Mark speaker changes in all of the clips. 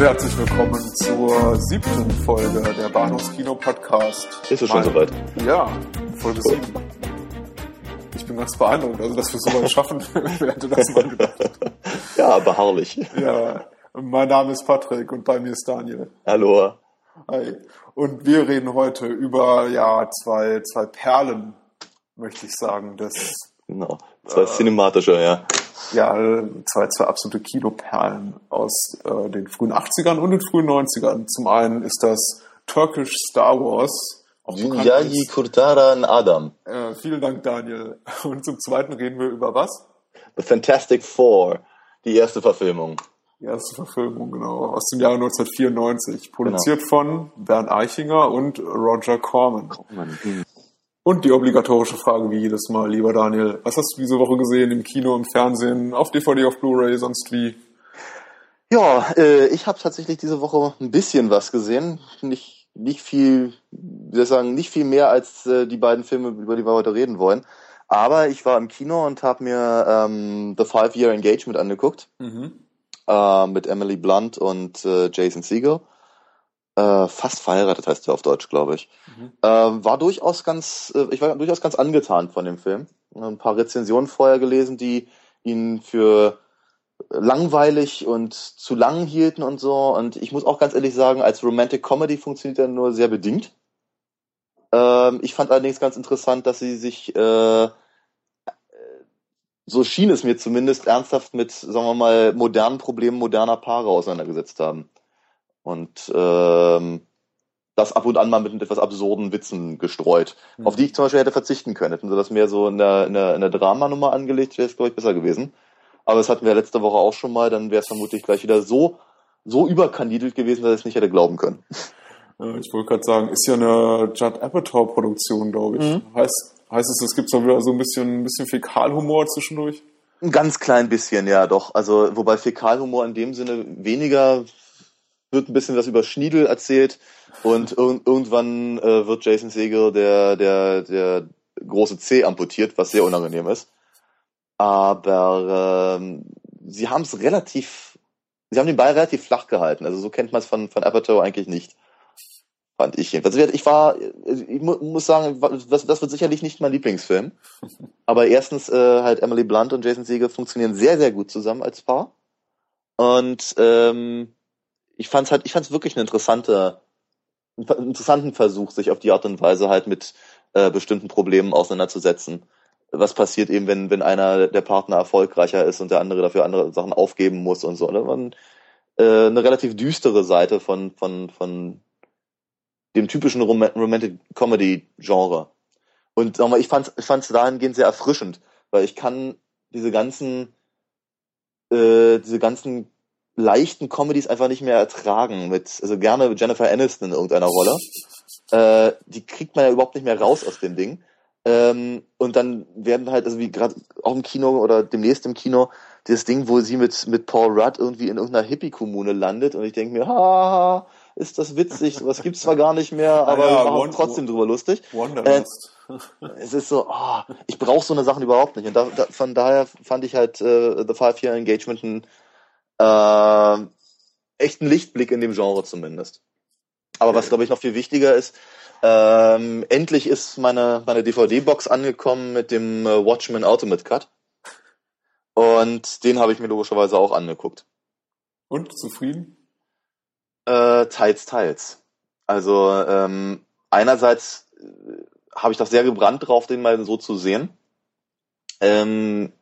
Speaker 1: Und herzlich willkommen zur siebten Folge der Bahnhofskino Podcast.
Speaker 2: Ist es schon soweit?
Speaker 1: Ja, Folge sieben. Ich bin ganz beeindruckt, also dass wir so weit schaffen, wer hätte das mal gedacht.
Speaker 2: Ja, beharrlich.
Speaker 1: Ja, mein Name ist Patrick und bei mir ist Daniel.
Speaker 2: Hallo.
Speaker 1: Hi. Und wir reden heute über ja zwei, zwei Perlen, möchte ich sagen, des
Speaker 2: Genau. Zwei cinematische, ja.
Speaker 1: Ja, zwei, zwei absolute Kinoperlen aus äh, den frühen 80ern und den frühen 90ern. Zum einen ist das Turkish Star Wars.
Speaker 2: Yayi Kurtaran Adam.
Speaker 1: Äh, vielen Dank, Daniel. Und zum zweiten reden wir über was?
Speaker 2: The Fantastic Four. Die erste Verfilmung.
Speaker 1: Die erste Verfilmung, genau, aus dem Jahre 1994. Produziert von Bernd Eichinger und Roger Corman. Und die obligatorische Frage wie jedes Mal, lieber Daniel, was hast du diese Woche gesehen im Kino, im Fernsehen, auf DVD, auf Blu-ray, sonst wie?
Speaker 2: Ja, äh, ich habe tatsächlich diese Woche ein bisschen was gesehen. Nicht, nicht viel, wie soll ich sagen, nicht viel mehr als äh, die beiden Filme, über die wir heute reden wollen. Aber ich war im Kino und habe mir ähm, The Five Year Engagement angeguckt. äh, mit Emily Blunt und äh, Jason Segel. Äh, fast verheiratet heißt er auf Deutsch, glaube ich. Ähm, war durchaus ganz, äh, ich war durchaus ganz angetan von dem Film. Ein paar Rezensionen vorher gelesen, die ihn für langweilig und zu lang hielten und so. Und ich muss auch ganz ehrlich sagen, als Romantic Comedy funktioniert er nur sehr bedingt. Ähm, ich fand allerdings ganz interessant, dass sie sich äh, so schien es mir zumindest ernsthaft mit, sagen wir mal, modernen Problemen moderner Paare auseinandergesetzt haben. Und ähm, das ab und an mal mit etwas absurden Witzen gestreut,
Speaker 1: Mhm.
Speaker 2: auf die ich zum Beispiel hätte verzichten können. Hätten sie das mehr so in der, in der, in der Dramanummer angelegt, wäre es, glaube ich, besser gewesen. Aber das hatten wir letzte Woche auch schon mal, dann wäre es vermutlich gleich wieder so, so überkandidelt gewesen, dass ich es nicht hätte glauben können.
Speaker 1: Ich wollte gerade sagen, ist ja eine Judd Apatow-Produktion, glaube ich.
Speaker 2: Mhm.
Speaker 1: Heißt, heißt es, es gibt so wieder so ein bisschen, ein bisschen Fäkalhumor zwischendurch?
Speaker 2: Ein ganz klein bisschen, ja, doch. Also, wobei Fäkalhumor in dem Sinne weniger wird ein bisschen was über Schniedel erzählt und irg irgendwann äh, wird Jason Segel der, der, der große C amputiert, was sehr unangenehm ist. Aber ähm, sie haben es relativ, sie haben den Ball relativ flach gehalten. Also so kennt man es von, von Apatow eigentlich nicht. Fand ich jedenfalls. Also ich war, ich mu muss sagen, das, das wird sicherlich nicht mein Lieblingsfilm. Aber erstens äh, halt Emily Blunt und Jason Segel funktionieren sehr, sehr gut zusammen als Paar. Und ähm, ich fand's halt, ich fand's wirklich eine interessante, einen interessanten Versuch, sich auf die Art und Weise halt mit äh, bestimmten Problemen auseinanderzusetzen. Was passiert eben, wenn, wenn einer der Partner erfolgreicher ist und der andere dafür andere Sachen aufgeben muss und so. Ne? Äh, eine relativ düstere Seite von, von, von dem typischen Rom Romantic Comedy Genre. Und sag ich fand's, ich fand's dahingehend sehr erfrischend, weil ich kann diese ganzen, äh, diese ganzen leichten Comedies einfach nicht mehr ertragen. Mit, also gerne Jennifer Aniston in irgendeiner Rolle. Äh, die kriegt man ja überhaupt nicht mehr raus aus dem Ding. Ähm, und dann werden halt, also wie gerade auch im Kino oder demnächst im Kino, das Ding, wo sie mit, mit Paul Rudd irgendwie in irgendeiner Hippie-Kommune landet und ich denke mir, ha, ist das witzig, sowas gibt's zwar gar nicht mehr, aber
Speaker 1: ja,
Speaker 2: wir machen trotzdem drüber lustig.
Speaker 1: Wanderlust.
Speaker 2: Es ist so, oh, ich brauche so eine Sachen überhaupt nicht. Und da, da, von daher fand ich halt äh, The Five Year Engagement ein äh, echten Lichtblick in dem Genre zumindest. Aber was, glaube ich, noch viel wichtiger ist, ähm, endlich ist meine, meine DVD-Box angekommen mit dem äh, Watchmen Ultimate Cut. Und den habe ich mir logischerweise auch angeguckt.
Speaker 1: Und zufrieden?
Speaker 2: Äh, teils, teils. Also ähm, einerseits äh, habe ich das sehr gebrannt drauf, den mal so zu sehen. Ähm,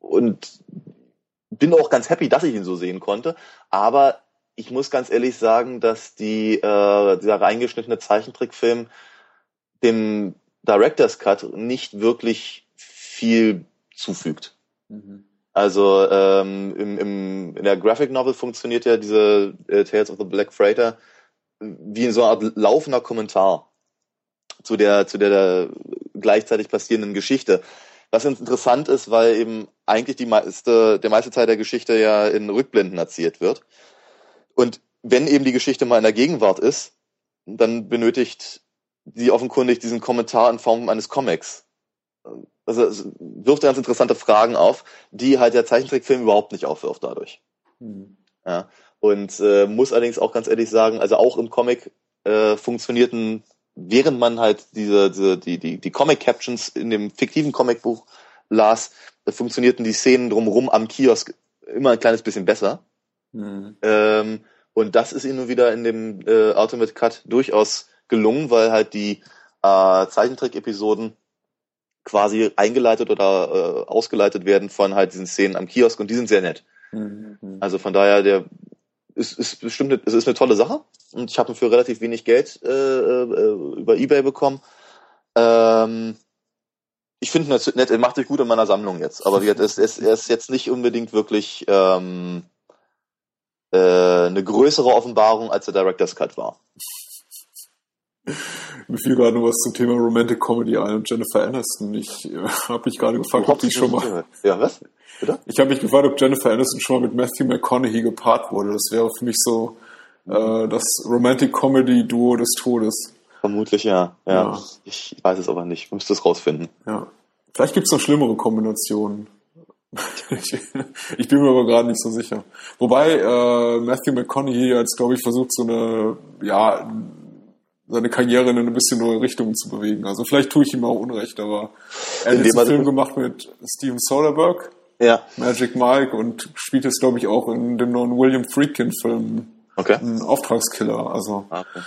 Speaker 2: und bin auch ganz happy, dass ich ihn so sehen konnte. Aber ich muss ganz ehrlich sagen, dass die, äh, dieser reingeschnittene Zeichentrickfilm dem Director's Cut nicht wirklich viel zufügt. Also ähm, im, im, in der Graphic Novel funktioniert ja diese äh, Tales of the Black Freighter wie so eine Art laufender Kommentar zu der zu der gleichzeitig passierenden Geschichte. Was ganz interessant ist, weil eben eigentlich die meiste der meiste Teil der Geschichte ja in Rückblenden erzählt wird. Und wenn eben die Geschichte mal in der Gegenwart ist, dann benötigt sie offenkundig diesen Kommentar in Form eines Comics. Also es wirft ganz interessante Fragen auf, die halt der Zeichentrickfilm überhaupt nicht aufwirft dadurch.
Speaker 1: Hm.
Speaker 2: Ja. Und äh, muss allerdings auch ganz ehrlich sagen, also auch im Comic äh, funktionierten, während man halt diese, diese die, die, die Comic-Captions in dem fiktiven Comicbuch las, äh, funktionierten die Szenen drumherum am Kiosk immer ein kleines bisschen besser. Mhm. Ähm, und das ist ihnen wieder in dem äh, Ultimate Cut durchaus gelungen, weil halt die äh, Zeichentrick-Episoden quasi eingeleitet oder äh, ausgeleitet werden von halt diesen Szenen am Kiosk und die sind sehr nett. Mhm. Also von daher, der ist, ist bestimmt, es ist eine tolle Sache und ich habe ihn für relativ wenig Geld äh, äh, über eBay bekommen. Ähm, ich finde ihn nett, er macht sich gut in meiner Sammlung jetzt, aber er ist, er ist jetzt nicht unbedingt wirklich ähm, äh, eine größere Offenbarung, als der Director's Cut war.
Speaker 1: Mir fiel gerade nur was zum Thema Romantic Comedy ein und Jennifer Aniston. Ich äh, habe mich gerade gefragt, ob die schon mal.
Speaker 2: Ja, was?
Speaker 1: Bitte? Ich habe mich gefragt, ob Jennifer Aniston schon mal mit Matthew McConaughey gepaart wurde. Das wäre für mich so äh, das Romantic Comedy Duo des Todes.
Speaker 2: Vermutlich ja. ja. ja. Ich weiß es aber nicht. Ich müsste es rausfinden.
Speaker 1: Ja. Vielleicht gibt es noch schlimmere Kombinationen. ich bin mir aber gerade nicht so sicher. Wobei äh, Matthew McConaughey jetzt, glaube ich, versucht, so eine, ja, seine Karriere in eine bisschen neue Richtung zu bewegen. Also vielleicht tue ich ihm auch Unrecht, aber er hat jetzt einen Film gemacht mit Steven Soderbergh,
Speaker 2: ja.
Speaker 1: Magic Mike und spielt jetzt, glaube ich, auch in dem neuen William Friedkin-Film
Speaker 2: okay.
Speaker 1: ein Auftragskiller. Also ah, okay.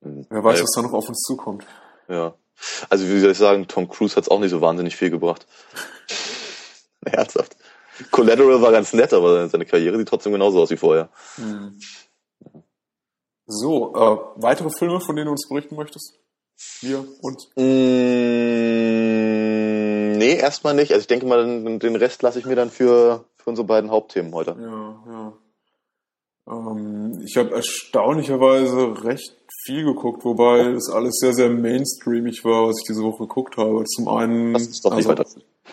Speaker 1: wer weiß, ja. was da noch auf uns zukommt.
Speaker 2: Ja. Also wie soll ich sagen, Tom Cruise hat es auch nicht so wahnsinnig viel gebracht. Herzhaft. Collateral war ganz nett, aber seine Karriere sieht trotzdem genauso aus wie vorher. Hm.
Speaker 1: So, äh, weitere Filme, von denen du uns berichten möchtest? Wir und?
Speaker 2: Mm, nee, erstmal nicht. Also ich denke mal, den, den Rest lasse ich mir dann für, für unsere beiden Hauptthemen heute.
Speaker 1: Ja, ja. Ähm, ich habe erstaunlicherweise recht viel geguckt, wobei es alles sehr, sehr mainstreamig war, was ich diese Woche geguckt habe. Zum einen.
Speaker 2: Das ist doch nicht also, weiter.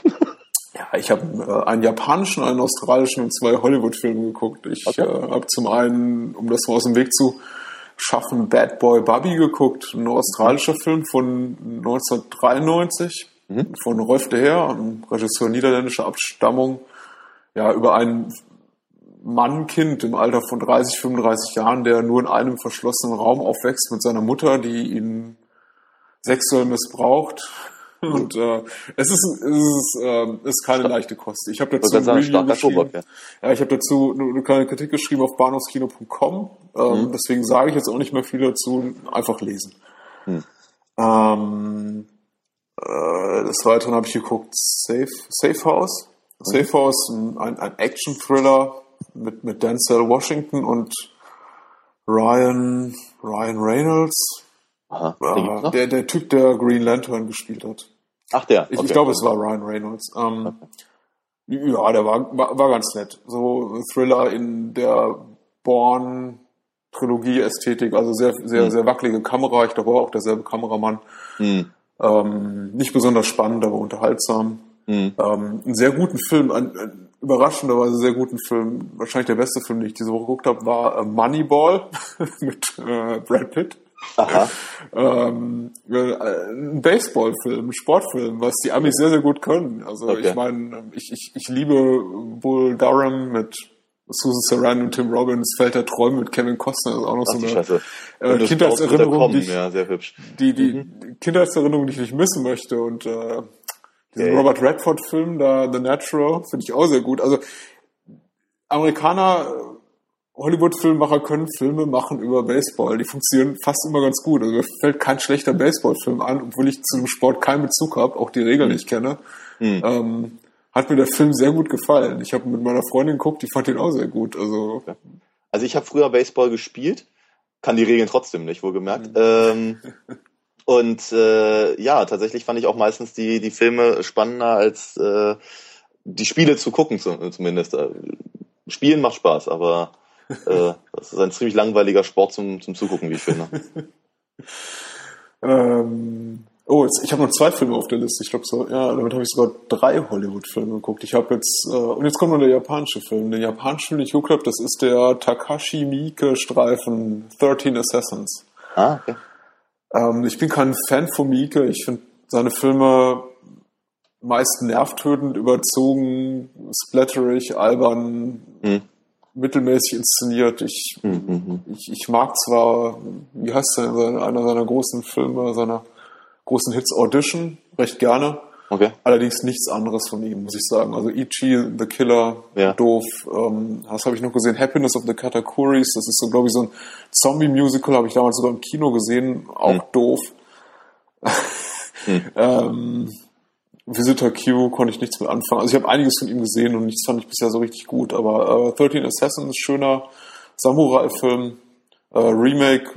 Speaker 1: Ja, ich habe äh, einen japanischen, einen australischen und zwei Hollywood-Filme geguckt. Ich okay. äh, habe zum einen, um das mal aus dem Weg zu schaffen, Bad Boy Bubby geguckt, ein australischer Film von 1993 mhm. von Rolf de Heer, ein Regisseur niederländischer Abstammung, ja, über einen Mann-Kind im Alter von 30, 35 Jahren, der nur in einem verschlossenen Raum aufwächst mit seiner Mutter, die ihn sexuell missbraucht und äh, es ist, es ist, äh, ist keine leichte Kost. Ich habe dazu ein geschrieben. ja. ja, ich habe dazu eine, eine, kleine Kritik geschrieben auf bahnhofskino.com. Ähm, mhm. Deswegen sage ich jetzt auch nicht mehr viel dazu. Einfach lesen. Mhm. Ähm, äh, des Weiteren habe ich geguckt Safe, Safe House. Mhm. Safe House, ein, ein Action-Thriller mit, mit Denzel Washington und Ryan, Ryan Reynolds. Aha, äh, der, der Typ, der Green Lantern gespielt hat.
Speaker 2: Ach der.
Speaker 1: Ich, okay. ich glaube, es war Ryan Reynolds. Ähm, okay. Ja, der war, war, war ganz nett. So Thriller in der Born Trilogie-Ästhetik, also sehr, sehr, hm. sehr wackelige Kamera. Ich glaube auch derselbe Kameramann. Hm. Ähm, nicht besonders spannend, aber unterhaltsam. Hm. Ähm, einen sehr guten Film, einen, einen überraschenderweise sehr guten Film. Wahrscheinlich der beste Film, den ich diese Woche geguckt habe, war äh, Moneyball mit äh, Brad Pitt.
Speaker 2: Aha.
Speaker 1: ähm, ein Baseballfilm, ein Sportfilm, was die Amis sehr, sehr gut können. Also okay. ich meine, ich, ich, ich liebe Bull Durham mit Susan Sarandon und Tim Robbins, Feld der Träume mit Kevin Costner, das ist auch noch Ach, so eine äh, Kindheitserinnerung, die, ich,
Speaker 2: ja,
Speaker 1: die, die mhm. Kindheitserinnerung, die ich nicht missen möchte und äh, diesen okay. Robert Redford-Film da, The Natural, finde ich auch sehr gut. Also Amerikaner Hollywood-Filmemacher können Filme machen über Baseball. Die funktionieren fast immer ganz gut. Also mir fällt kein schlechter Baseballfilm an, obwohl ich zu dem Sport keinen Bezug habe, auch die Regeln nicht kenne. Mhm. Ähm, hat mir der Film sehr gut gefallen. Ich habe mit meiner Freundin geguckt, die fand ihn auch sehr gut. Also,
Speaker 2: also ich habe früher Baseball gespielt, kann die Regeln trotzdem nicht, wohlgemerkt. Mhm. Ähm, und äh, ja, tatsächlich fand ich auch meistens die, die Filme spannender als äh, die Spiele zu gucken, zumindest. Äh, Spielen macht Spaß, aber äh, das ist ein ziemlich langweiliger Sport zum, zum Zugucken, wie ich finde.
Speaker 1: ähm, oh, jetzt, ich habe noch zwei Filme auf der Liste. Ich glaube, so, ja, damit habe ich sogar drei Hollywood-Filme geguckt. Ich habe jetzt, äh, und jetzt kommt noch der japanische Film. Den japanischen Film, den ich geguckt habe, das ist der Takashi Miike-Streifen 13 Assassins.
Speaker 2: Ah, okay.
Speaker 1: Ähm, ich bin kein Fan von Miike. Ich finde seine Filme meist nervtötend, überzogen, splatterig, albern. Hm mittelmäßig inszeniert. Ich, mhm. ich, ich mag zwar, wie heißt der, einer seiner großen Filme, seiner großen Hits Audition, recht gerne. Okay. Allerdings nichts anderes von ihm, muss ich sagen. Also Ichi, The Killer, ja. doof. Ähm, das habe ich noch gesehen. Happiness of the Katakuris, das ist so, glaube ich, so ein Zombie-Musical, habe ich damals sogar im Kino gesehen, auch hm. doof. hm. ähm, Visitor Q konnte ich nichts mit anfangen. Also ich habe einiges von ihm gesehen und nichts fand ich bisher so richtig gut, aber äh, 13 Assassins, schöner Samurai-Film, äh, Remake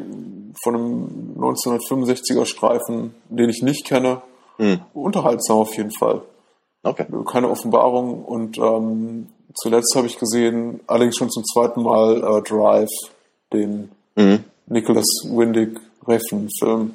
Speaker 1: von einem 1965er Streifen, den ich nicht kenne. Hm. Unterhaltsam auf jeden Fall. Okay. Keine Offenbarung und ähm, zuletzt habe ich gesehen, allerdings schon zum zweiten Mal äh, Drive, den mhm. Nicholas Windig Reffen-Film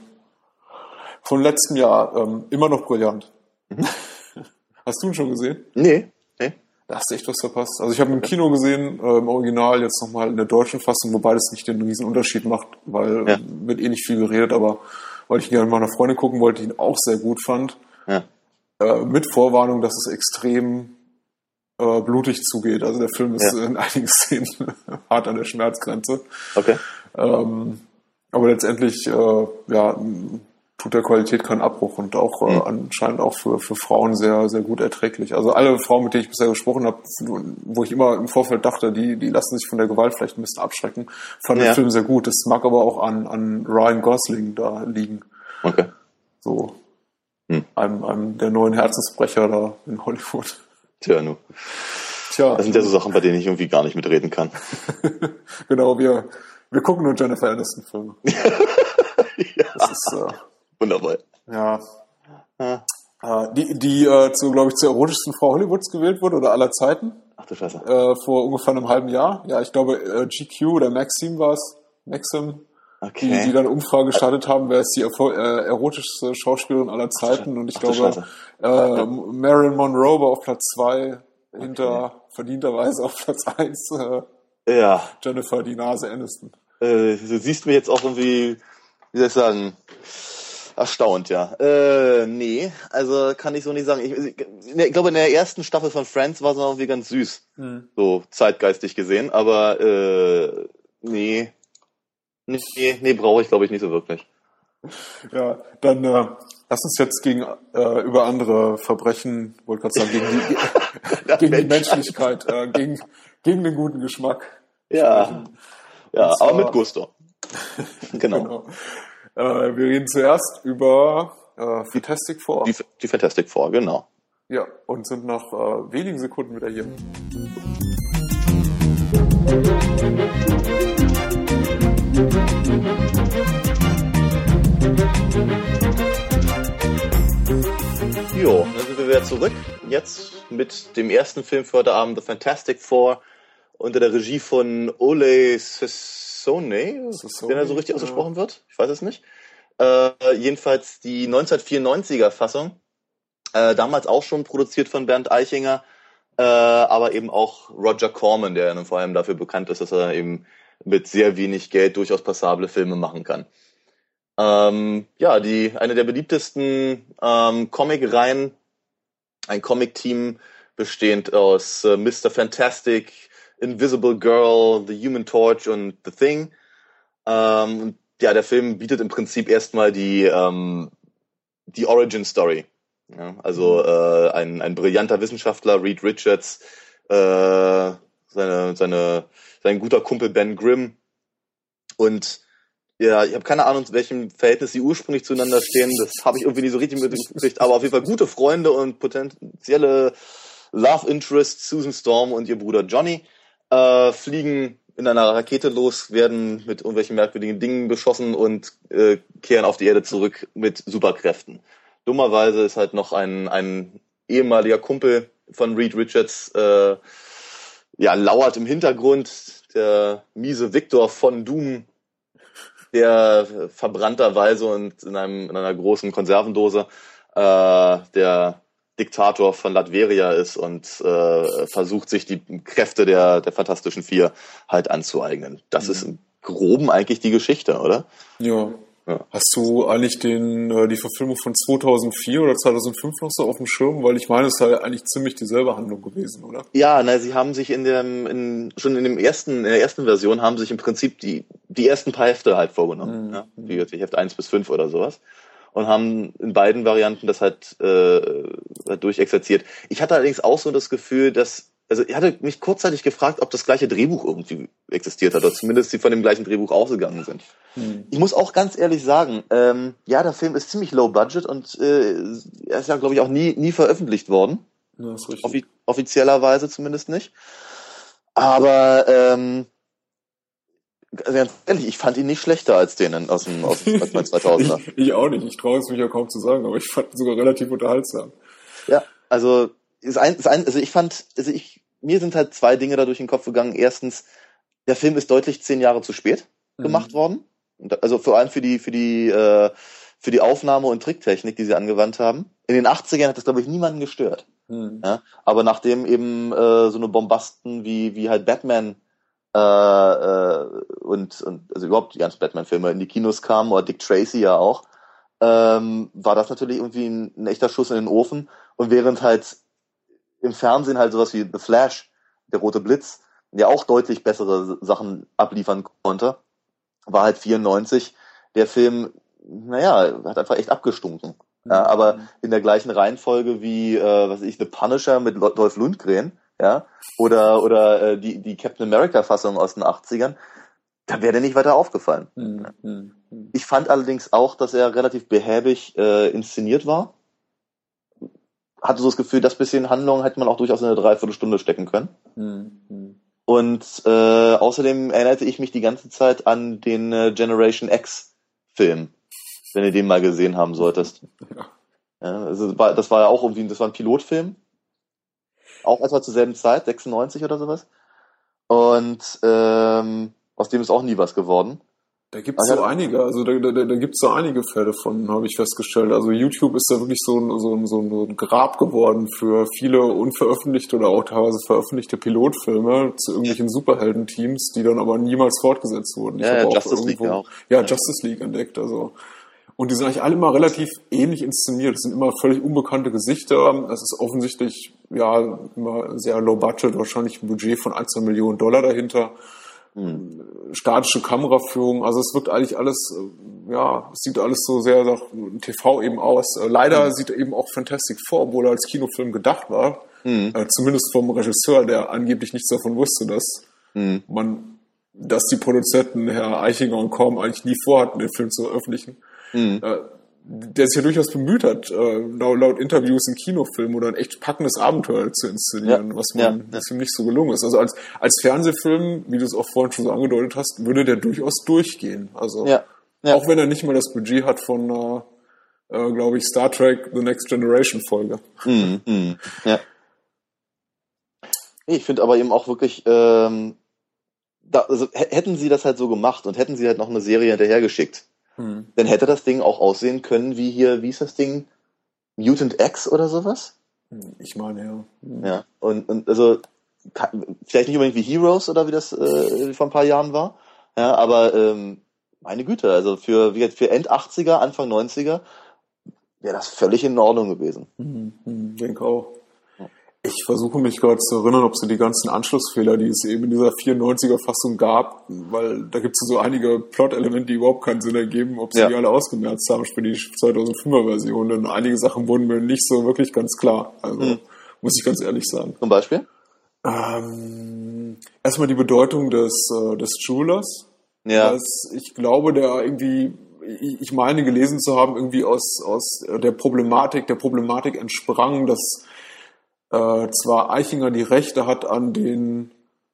Speaker 1: von letztem Jahr. Ähm, immer noch brillant. Hast du ihn schon gesehen?
Speaker 2: Nee. nee.
Speaker 1: Da hast du echt was verpasst. Also ich habe im Kino gesehen, äh, im Original, jetzt nochmal in der deutschen Fassung, wobei das nicht den riesen Unterschied macht, weil ja. wird eh nicht viel geredet, aber weil ich ihn gerne mit meiner Freundin gucken wollte, ihn auch sehr gut fand. Ja. Äh, mit Vorwarnung, dass es extrem äh, blutig zugeht. Also der Film ist ja. in einigen Szenen hart an der Schmerzgrenze. Okay. Ähm, aber letztendlich, äh, ja, tut der Qualität keinen Abbruch und auch äh, mhm. anscheinend auch für, für Frauen sehr, sehr gut erträglich. Also alle Frauen, mit denen ich bisher gesprochen habe, wo ich immer im Vorfeld dachte, die, die lassen sich von der Gewalt vielleicht ein bisschen abschrecken, fand ja. den Film sehr gut. Das mag aber auch an, an Ryan Gosling da liegen. Okay. So. Hm. Einem, einem der neuen Herzensbrecher da in Hollywood.
Speaker 2: Tja, nu. Tja. Das sind ja so Sachen, bei denen ich irgendwie gar nicht mitreden kann.
Speaker 1: genau, wir, wir gucken nur Jennifer Aniston-Filme. ja.
Speaker 2: Das ist, äh, Wunderbar.
Speaker 1: Ja. ja. Äh, die, die äh, zu, glaube ich, zur erotischsten Frau Hollywoods gewählt wurde oder aller Zeiten.
Speaker 2: Ach du Scheiße.
Speaker 1: Äh, vor ungefähr einem halben Jahr. Ja, ich glaube, äh, GQ oder Maxim war es. Maxim. Okay. Die, die dann Umfrage gestartet haben, wer ist die äh, erotischste Schauspielerin aller Zeiten. Und ich Ach, glaube, äh, Marilyn Monroe war auf Platz zwei okay. hinter verdienterweise auf Platz eins. Äh, ja. Jennifer, die Nase Aniston.
Speaker 2: Äh, du siehst mir jetzt auch irgendwie, wie soll ich sagen, Erstaunt, ja. Äh, nee, also kann ich so nicht sagen. Ich, ich, glaube, in der ersten Staffel von Friends war es noch irgendwie ganz süß. Hm. So zeitgeistig gesehen, aber äh, nee. Nee, nee, brauche ich, glaube ich, nicht so wirklich.
Speaker 1: Ja, dann äh, lass uns jetzt gegen äh, über andere Verbrechen, wollte gerade sagen, gegen die, gegen die Menschlichkeit, äh, gegen, gegen den guten Geschmack.
Speaker 2: Ja, sprechen. ja, zwar, aber mit Gusto. genau. genau.
Speaker 1: Äh, wir reden zuerst über äh, Fantastic Four.
Speaker 2: Die, die Fantastic Four, genau.
Speaker 1: Ja, und sind nach äh, wenigen Sekunden wieder hier.
Speaker 2: Jo, dann sind wir wieder zurück. Jetzt mit dem ersten Film für heute Abend, The Fantastic Four, unter der Regie von Ole Sis Sone, wenn er so richtig ausgesprochen wird. Ich weiß es nicht. Äh, jedenfalls die 1994er Fassung. Äh, damals auch schon produziert von Bernd Eichinger, äh, aber eben auch Roger Corman, der ja vor allem dafür bekannt ist, dass er eben mit sehr wenig Geld durchaus passable Filme machen kann. Ähm, ja, die eine der beliebtesten ähm, Comic-Reihen, ein Comic-Team bestehend aus äh, Mr. Fantastic, Invisible Girl, The Human Torch und The Thing. Ähm, ja, der Film bietet im Prinzip erstmal die, ähm, die Origin Story. Ja, also mhm. äh, ein, ein brillanter Wissenschaftler, Reed Richards, äh, seine, seine, sein guter Kumpel Ben Grimm und ja, ich habe keine Ahnung, in welchem Verhältnis sie ursprünglich zueinander stehen. Das habe ich irgendwie nicht so richtig mitgekriegt. Aber auf jeden Fall gute Freunde und potenzielle Love Interest Susan Storm und ihr Bruder Johnny äh, fliegen in einer Rakete los, werden mit irgendwelchen merkwürdigen Dingen beschossen und äh, kehren auf die Erde zurück mit Superkräften. Dummerweise ist halt noch ein, ein ehemaliger Kumpel von Reed Richards, äh, ja, lauert im Hintergrund, der miese Victor von Doom, der verbrannterweise und in, einem, in einer großen Konservendose, äh, der Diktator von Latveria ist und äh, versucht, sich die Kräfte der, der Fantastischen Vier halt anzueignen. Das mhm. ist im Groben eigentlich die Geschichte, oder?
Speaker 1: Ja, Ja. Hast du eigentlich den, äh, die Verfilmung von 2004 oder 2005 noch so auf dem Schirm? Weil ich meine, es sei eigentlich ziemlich dieselbe Handlung gewesen, oder?
Speaker 2: Ja, na, sie haben sich in dem, in, schon in dem ersten, in der ersten Version haben sich im Prinzip die, die ersten paar Hefte halt vorgenommen. Mhm. Ja? Die, die Heft 1 bis 5 oder sowas. Und haben in beiden Varianten das halt, äh, halt durchexerziert. Ich hatte allerdings auch so das Gefühl, dass also ich hatte mich kurzzeitig gefragt, ob das gleiche Drehbuch irgendwie existiert hat, oder zumindest sie von dem gleichen Drehbuch ausgegangen sind. Hm. Ich muss auch ganz ehrlich sagen, ähm, ja, der Film ist ziemlich low budget und äh, er ist ja, glaube ich, auch nie, nie veröffentlicht worden. Ja. Offi offiziellerweise zumindest nicht. Aber ähm, ganz ehrlich, ich fand ihn nicht schlechter als den aus dem, aus dem 2000er.
Speaker 1: ich, ich auch nicht, ich traue es mich ja kaum zu sagen, aber ich fand ihn sogar relativ unterhaltsam.
Speaker 2: Ja, also ist ein, ist ein, also ich fand, also ich, mir sind halt zwei Dinge da durch den Kopf gegangen. Erstens, der Film ist deutlich zehn Jahre zu spät mhm. gemacht worden. Also vor allem für die, für die, äh, für die Aufnahme und Tricktechnik, die sie angewandt haben. In den 80ern hat das, glaube ich, niemanden gestört. Mhm. Ja? Aber nachdem eben äh, so eine Bombasten wie, wie halt Batman äh, äh, und, und also überhaupt die ganzen Batman-Filme in die Kinos kamen, oder Dick Tracy ja auch, ähm, war das natürlich irgendwie ein, ein echter Schuss in den Ofen. Und während halt im Fernsehen halt sowas wie The Flash, der rote Blitz, der auch deutlich bessere Sachen abliefern konnte, war halt 94 der Film, naja, hat einfach echt abgestunken. Ja, mhm. aber in der gleichen Reihenfolge wie, äh, was weiß ich, The Punisher mit Dolph Lundgren, ja, oder, oder äh, die, die Captain America-Fassung aus den 80ern, da wäre der nicht weiter aufgefallen. Mhm. Ich fand allerdings auch, dass er relativ behäbig äh, inszeniert war hatte so das Gefühl, das bisschen Handlung hätte man auch durchaus in eine Dreiviertelstunde stecken können. Mhm. Und äh, außerdem erinnerte ich mich die ganze Zeit an den äh, Generation X Film, wenn du den mal gesehen haben solltest. Ja. ja also das war ja auch irgendwie, das war ein Pilotfilm. Auch etwa zur selben Zeit, 96 oder sowas. Und ähm, aus dem ist auch nie was geworden.
Speaker 1: Da gibt es so einige, also da, da, da gibt es so einige Fälle von, habe ich festgestellt. Also YouTube ist da wirklich so ein, so, ein, so ein Grab geworden für viele unveröffentlichte oder auch teilweise veröffentlichte Pilotfilme zu irgendwelchen Superhelden-Teams, die dann aber niemals fortgesetzt wurden. Ich
Speaker 2: ja, ja Justice irgendwo, League auch.
Speaker 1: Ja, ja, Justice League entdeckt. Also und die sind eigentlich alle immer relativ ähnlich inszeniert. Es sind immer völlig unbekannte Gesichter. Es ist offensichtlich ja immer sehr low budget, wahrscheinlich ein Budget von ein, zwei Millionen Dollar dahinter. Hm. statische Kameraführung, also es wirkt eigentlich alles, äh, ja, es sieht alles so sehr nach TV eben aus. Äh, leider mhm. sieht eben auch Fantastic Four, obwohl er als Kinofilm gedacht war, mhm. äh, zumindest vom Regisseur, der angeblich nichts davon wusste, dass mhm. man, dass die Produzenten Herr Eichinger und Korn eigentlich nie vorhatten, den Film zu veröffentlichen. Hm. Äh, der sich ja durchaus bemüht hat, äh, laut, laut Interviews einen Kinofilm oder ein echt packendes Abenteuer zu inszenieren, ja, was man ja, ihm nicht so gelungen ist. Also als, als Fernsehfilm, wie du es auch vorhin schon so angedeutet hast, würde der durchaus durchgehen. Also ja, ja. auch wenn er nicht mal das Budget hat von einer, äh, glaube ich, Star Trek The Next Generation Folge. Mhm,
Speaker 2: mh, ja. Ich finde aber eben auch wirklich, ähm, da, also hätten sie das halt so gemacht und hätten sie halt noch eine Serie hinterhergeschickt, hm. Dann hätte das Ding auch aussehen können wie hier, wie ist das Ding? Mutant X oder sowas?
Speaker 1: Hm, ich meine, ja.
Speaker 2: Hm. Ja, und, und also vielleicht nicht unbedingt wie Heroes oder wie das äh, vor ein paar Jahren war. Ja, aber ähm, meine Güte, also für, für End 80er, Anfang 90er wäre das völlig in Ordnung gewesen.
Speaker 1: Mhm, hm, denke auch. Ich versuche mich gerade zu erinnern, ob sie die ganzen Anschlussfehler, die es eben in dieser 94er-Fassung gab, weil da gibt es so einige Plot-Elemente, die überhaupt keinen Sinn ergeben, ob sie ja. die alle ausgemerzt haben für die 2005er-Version. Denn einige Sachen wurden mir nicht so wirklich ganz klar. Also hm. muss ich ganz ehrlich sagen.
Speaker 2: Zum Beispiel?
Speaker 1: Ähm, erstmal die Bedeutung des, äh, des Jewelers. Ja. Das, ich glaube, der irgendwie ich meine gelesen zu haben, irgendwie aus, aus der Problematik, der Problematik entsprang, dass äh, zwar Eichinger die Rechte hat an den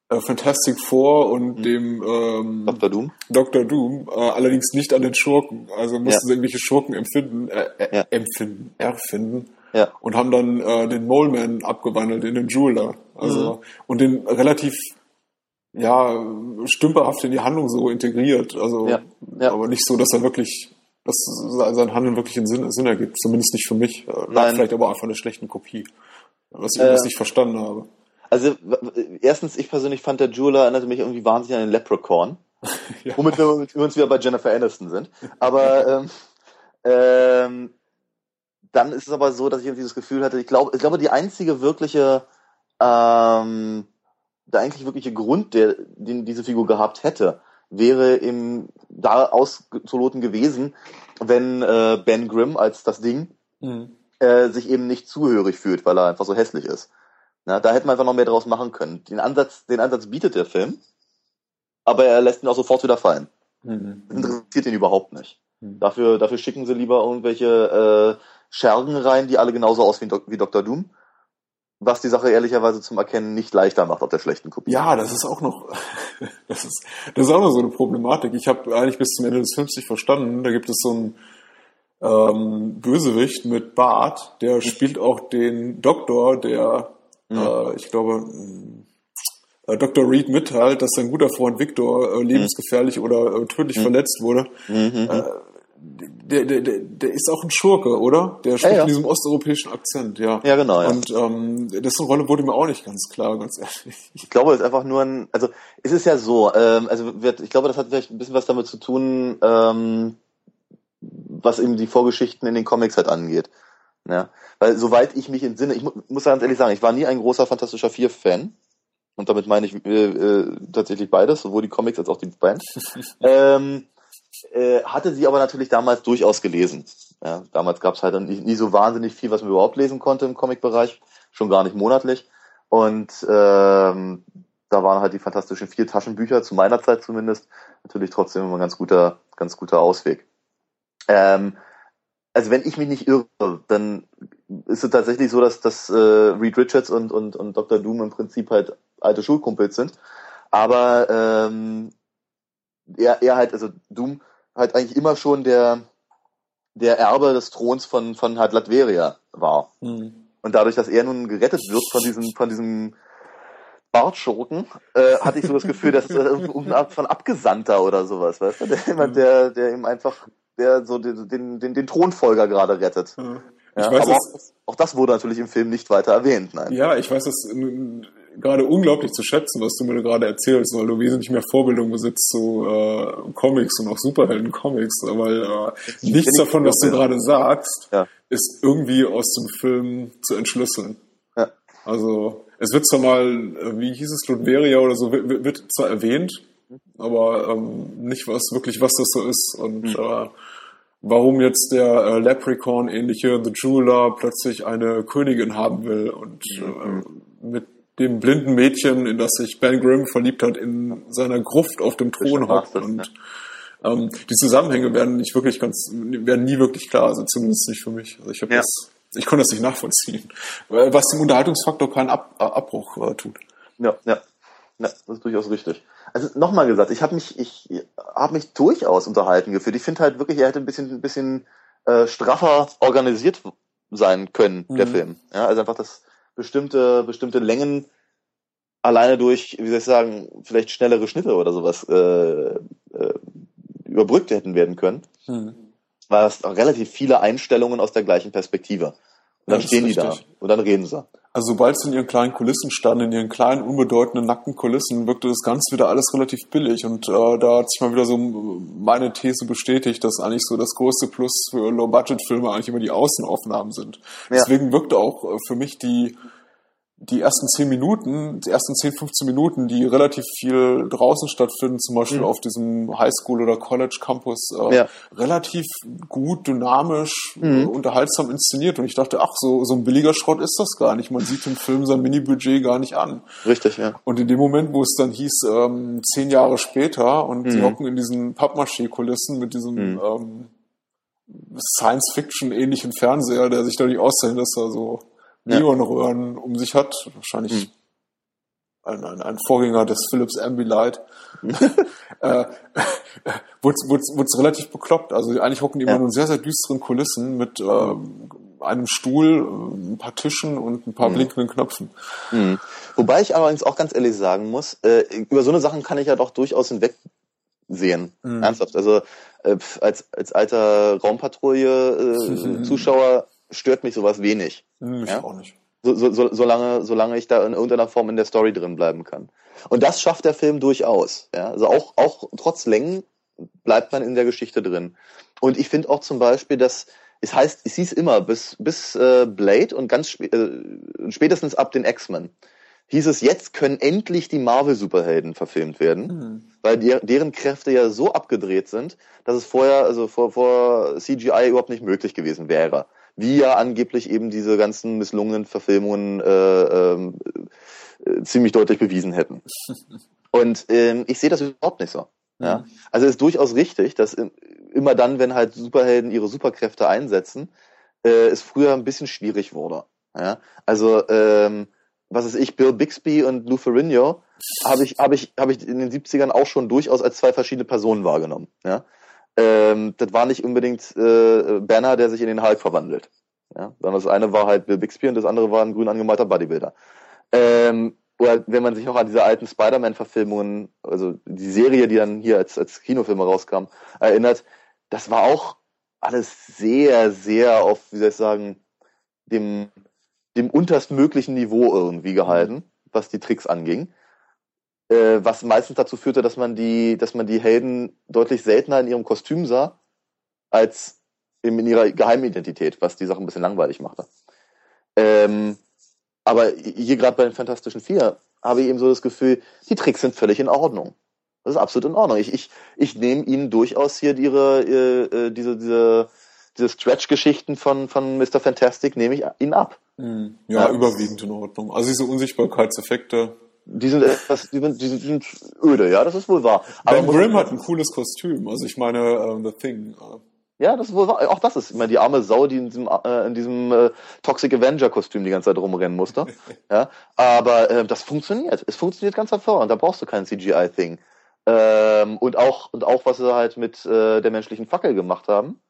Speaker 1: äh, Fantastic Four und mhm. dem ähm,
Speaker 2: Dr. Doom,
Speaker 1: Dr. Doom äh, allerdings nicht an den Schurken. Also mussten ja. sie irgendwelche Schurken empfinden, äh, äh, ja. empfinden, erfinden. Ja. Und haben dann äh, den Moleman abgewandelt in den Jeweler. Also, mhm. und den relativ ja, stümperhaft in die Handlung so integriert. Also, ja. Ja. aber nicht so, dass er wirklich, dass sein Handeln wirklich einen Sinn, Sinn ergibt. Zumindest nicht für mich. Äh, Lag vielleicht aber einfach eine schlechte Kopie was ich äh, nicht verstanden habe.
Speaker 2: Also erstens, ich persönlich fand der Jeweler erinnerte mich irgendwie wahnsinnig an den Leprechaun. ja. Womit wir uns wieder bei Jennifer Aniston sind. Aber ähm, ähm, dann ist es aber so, dass ich irgendwie das Gefühl hatte, ich glaube, ich glaube, die einzige wirkliche, ähm, der eigentlich wirkliche Grund, der, den diese Figur gehabt hätte, wäre im da auszuloten gewesen, wenn äh, Ben Grimm als das Ding mhm. Äh, sich eben nicht zuhörig fühlt, weil er einfach so hässlich ist. Na, da hätten wir einfach noch mehr draus machen können. Den Ansatz, den Ansatz bietet der Film, aber er lässt ihn auch sofort wieder fallen. Mhm. Das interessiert ihn überhaupt nicht. Mhm. Dafür, dafür schicken sie lieber irgendwelche äh, Schergen rein, die alle genauso aussehen wie Dr. Doom was die Sache ehrlicherweise zum Erkennen nicht leichter macht auf der schlechten Kopie.
Speaker 1: Ja, das ist auch noch, das ist, das ist auch noch so eine Problematik. Ich habe eigentlich bis zum Ende des Films nicht verstanden. Da gibt es so einen ähm, Bösewicht mit Bart, der spielt auch den Doktor, der, mhm. äh, ich glaube, äh, Dr. Reed mitteilt, dass sein guter Freund Victor äh, lebensgefährlich mhm. oder äh, tödlich mhm. verletzt wurde. Mhm. Äh, der, der, der, der ist auch ein Schurke, oder? Der spricht ja, ja. in diesem osteuropäischen Akzent, ja.
Speaker 2: Ja, genau. Ja.
Speaker 1: Und ähm, dessen Rolle wurde mir auch nicht ganz klar, ganz ehrlich.
Speaker 2: Ich glaube, es ist einfach nur ein, also es ist ja so, ähm, also wird, ich glaube, das hat vielleicht ein bisschen was damit zu tun, ähm, was eben die Vorgeschichten in den Comics halt angeht. Ja, weil soweit ich mich entsinne, ich mu muss ganz ehrlich sagen, ich war nie ein großer Fantastischer Vier Fan. Und damit meine ich äh, äh, tatsächlich beides, sowohl die Comics als auch die Band. ähm, äh, hatte sie aber natürlich damals durchaus gelesen. Ja, damals gab es halt nie, nie, so wahnsinnig viel, was man überhaupt lesen konnte im Comic-Bereich, schon gar nicht monatlich. Und ähm, da waren halt die fantastischen vier Taschenbücher, zu meiner Zeit zumindest, natürlich trotzdem immer ein ganz guter, ganz guter Ausweg. Ähm, also wenn ich mich nicht irre, dann ist es tatsächlich so, dass, dass äh, Reed Richards und, und, und Dr. Doom im Prinzip halt alte Schulkumpels sind. Aber ähm, er, er halt, also Doom halt eigentlich immer schon der, der Erbe des Throns von, von halt Latveria war. Mhm. Und dadurch, dass er nun gerettet wird von diesem, von diesem Bartschurken, äh, hatte ich so das Gefühl, dass es irgendeine Art von Abgesandter oder sowas, weißt du? Der, jemand, der, der ihm einfach, der so den, den, den, den Thronfolger gerade rettet. Mhm. Ja, weiß, aber auch, auch, das wurde natürlich im Film nicht weiter erwähnt. Nein.
Speaker 1: Ja, ich weiß das gerade unglaublich zu schätzen, was du mir gerade erzählst, weil du wesentlich mehr Vorbildung besitzt zu äh, Comics und auch Superhelden-Comics, weil äh, nichts davon, was du gerade sagst, ja. ist irgendwie aus dem Film zu entschlüsseln. Ja. Also es wird zwar mal, äh, wie hieß es, Ludveria oder so, wird, wird zwar erwähnt, aber ähm, nicht was wirklich, was das so ist und mhm. äh, warum jetzt der äh, Leprechaun-ähnliche The Jeweler plötzlich eine Königin haben will und mhm. äh, mit dem blinden Mädchen, in das sich Ben Grimm verliebt hat, in seiner Gruft auf dem Thron hockt. Und ähm, die Zusammenhänge werden nicht wirklich ganz, werden nie wirklich klar, also zumindest nicht für mich. Also ich habe ja. das, ich konnte das nicht nachvollziehen, was dem Unterhaltungsfaktor keinen Ab Abbruch äh, tut.
Speaker 2: Ja, ja. Ja, das ist durchaus richtig. Also nochmal gesagt, ich habe mich, ich habe mich durchaus unterhalten gefühlt. Ich finde halt wirklich, er hätte ein bisschen, ein bisschen äh, straffer organisiert sein können, mhm. der Film. Ja, also einfach das, bestimmte, bestimmte Längen alleine durch, wie soll ich sagen, vielleicht schnellere Schnitte oder sowas äh, äh, überbrückt hätten werden können. Hm. Weil es relativ viele Einstellungen aus der gleichen Perspektive. Und dann ja, stehen die da und dann reden sie.
Speaker 1: Also sobald sie in ihren kleinen Kulissen standen, in ihren kleinen, unbedeutenden, nackten Kulissen, wirkte das Ganze wieder alles relativ billig. Und äh, da hat sich mal wieder so meine These bestätigt, dass eigentlich so das größte Plus für Low-Budget-Filme eigentlich immer die Außenaufnahmen sind. Ja. Deswegen wirkte auch äh, für mich die die ersten zehn Minuten, die ersten zehn, 15 Minuten, die relativ viel draußen stattfinden, zum Beispiel mhm. auf diesem Highschool oder College Campus, äh, ja. relativ gut, dynamisch, mhm. äh, unterhaltsam inszeniert. Und ich dachte, ach, so, so ein billiger Schrott ist das gar nicht. Man sieht im Film sein Mini-Budget gar nicht an.
Speaker 2: Richtig, ja.
Speaker 1: Und in dem Moment, wo es dann hieß, ähm, zehn Jahre später und mhm. sie hocken in diesen Pappmaché-Kulissen mit diesem mhm. ähm, Science-Fiction-ähnlichen Fernseher, der sich dadurch auszeichnet, dass er so Neonröhren um sich hat. Wahrscheinlich hm. ein, ein, ein, Vorgänger des Philips Ambilight. äh, wurde es relativ bekloppt. Also eigentlich hocken die immer ja. in sehr, sehr düsteren Kulissen mit äh, einem Stuhl, ein paar Tischen und ein paar mhm. blinkenden Knöpfen.
Speaker 2: Mhm. Wobei ich allerdings auch ganz ehrlich sagen muss, äh, über so eine Sachen kann ich ja doch durchaus hinwegsehen. Mhm. Ernsthaft. Also äh, als, als alter Raumpatrouille-Zuschauer äh, stört mich sowas wenig.
Speaker 1: Mich
Speaker 2: ja?
Speaker 1: auch nicht.
Speaker 2: so, so, solange, solange ich da in irgendeiner Form in der Story drin bleiben kann. Und das schafft der Film durchaus. Ja? Also auch, auch trotz Längen bleibt man in der Geschichte drin. Und ich finde auch zum Beispiel, dass es heißt, es hieß immer, bis, bis äh, Blade und ganz spä äh, spätestens ab den X-Men hieß es, jetzt können endlich die Marvel-Superhelden verfilmt werden, mhm. weil die, deren Kräfte ja so abgedreht sind, dass es vorher, also vor, vor CGI überhaupt nicht möglich gewesen wäre. Wie ja angeblich eben diese ganzen misslungenen Verfilmungen äh, äh, ziemlich deutlich bewiesen hätten. Und ähm, ich sehe das überhaupt nicht so. Ja? Mhm. Also es ist durchaus richtig, dass immer dann, wenn halt Superhelden ihre Superkräfte einsetzen, äh, es früher ein bisschen schwierig wurde. Ja? Also ähm, was ist ich, Bill Bixby und Lou Ferrigno, habe ich, hab ich, hab ich in den 70ern auch schon durchaus als zwei verschiedene Personen wahrgenommen. Ja? Ähm, das war nicht unbedingt äh, Banner, der sich in den Hulk verwandelt. Ja? Sondern das eine war halt Bill Bixby und das andere war ein grün angemalter Bodybuilder. Ähm, oder wenn man sich noch an diese alten Spider-Man-Verfilmungen, also die Serie, die dann hier als, als Kinofilme rauskam, erinnert, das war auch alles sehr, sehr auf, wie soll ich sagen, dem, dem unterstmöglichen Niveau irgendwie gehalten, was die Tricks anging. Äh, was meistens dazu führte, dass man die, dass man die Helden deutlich seltener in ihrem Kostüm sah, als in ihrer Geheimidentität, was die Sache ein bisschen langweilig machte. Ähm, aber hier gerade bei den Fantastischen Vier habe ich eben so das Gefühl, die Tricks sind völlig in Ordnung. Das ist absolut in Ordnung. Ich, ich, ich nehme ihnen durchaus hier ihre, äh, äh, diese, diese, diese Stretch-Geschichten von, von Mr. Fantastic, nehme ich ihnen ab.
Speaker 1: Hm. Ja, ja, überwiegend in Ordnung. Also diese Unsichtbarkeitseffekte.
Speaker 2: Die sind etwas, die sind, die sind öde, ja, das ist wohl wahr.
Speaker 1: Ben Grimm hat ein cooles Kostüm. Also ich meine, uh, The Thing.
Speaker 2: Ja, das ist wohl Auch das ist immer die arme Sau, die in diesem, äh, in diesem äh, Toxic Avenger-Kostüm die ganze Zeit rumrennen musste. ja, aber äh, das funktioniert. Es funktioniert ganz hervorragend. Da brauchst du kein CGI-Thing. Ähm, und auch und auch was sie halt mit äh, der menschlichen Fackel gemacht haben.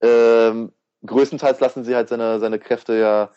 Speaker 2: Ähm, größtenteils lassen sie halt seine seine Kräfte ja,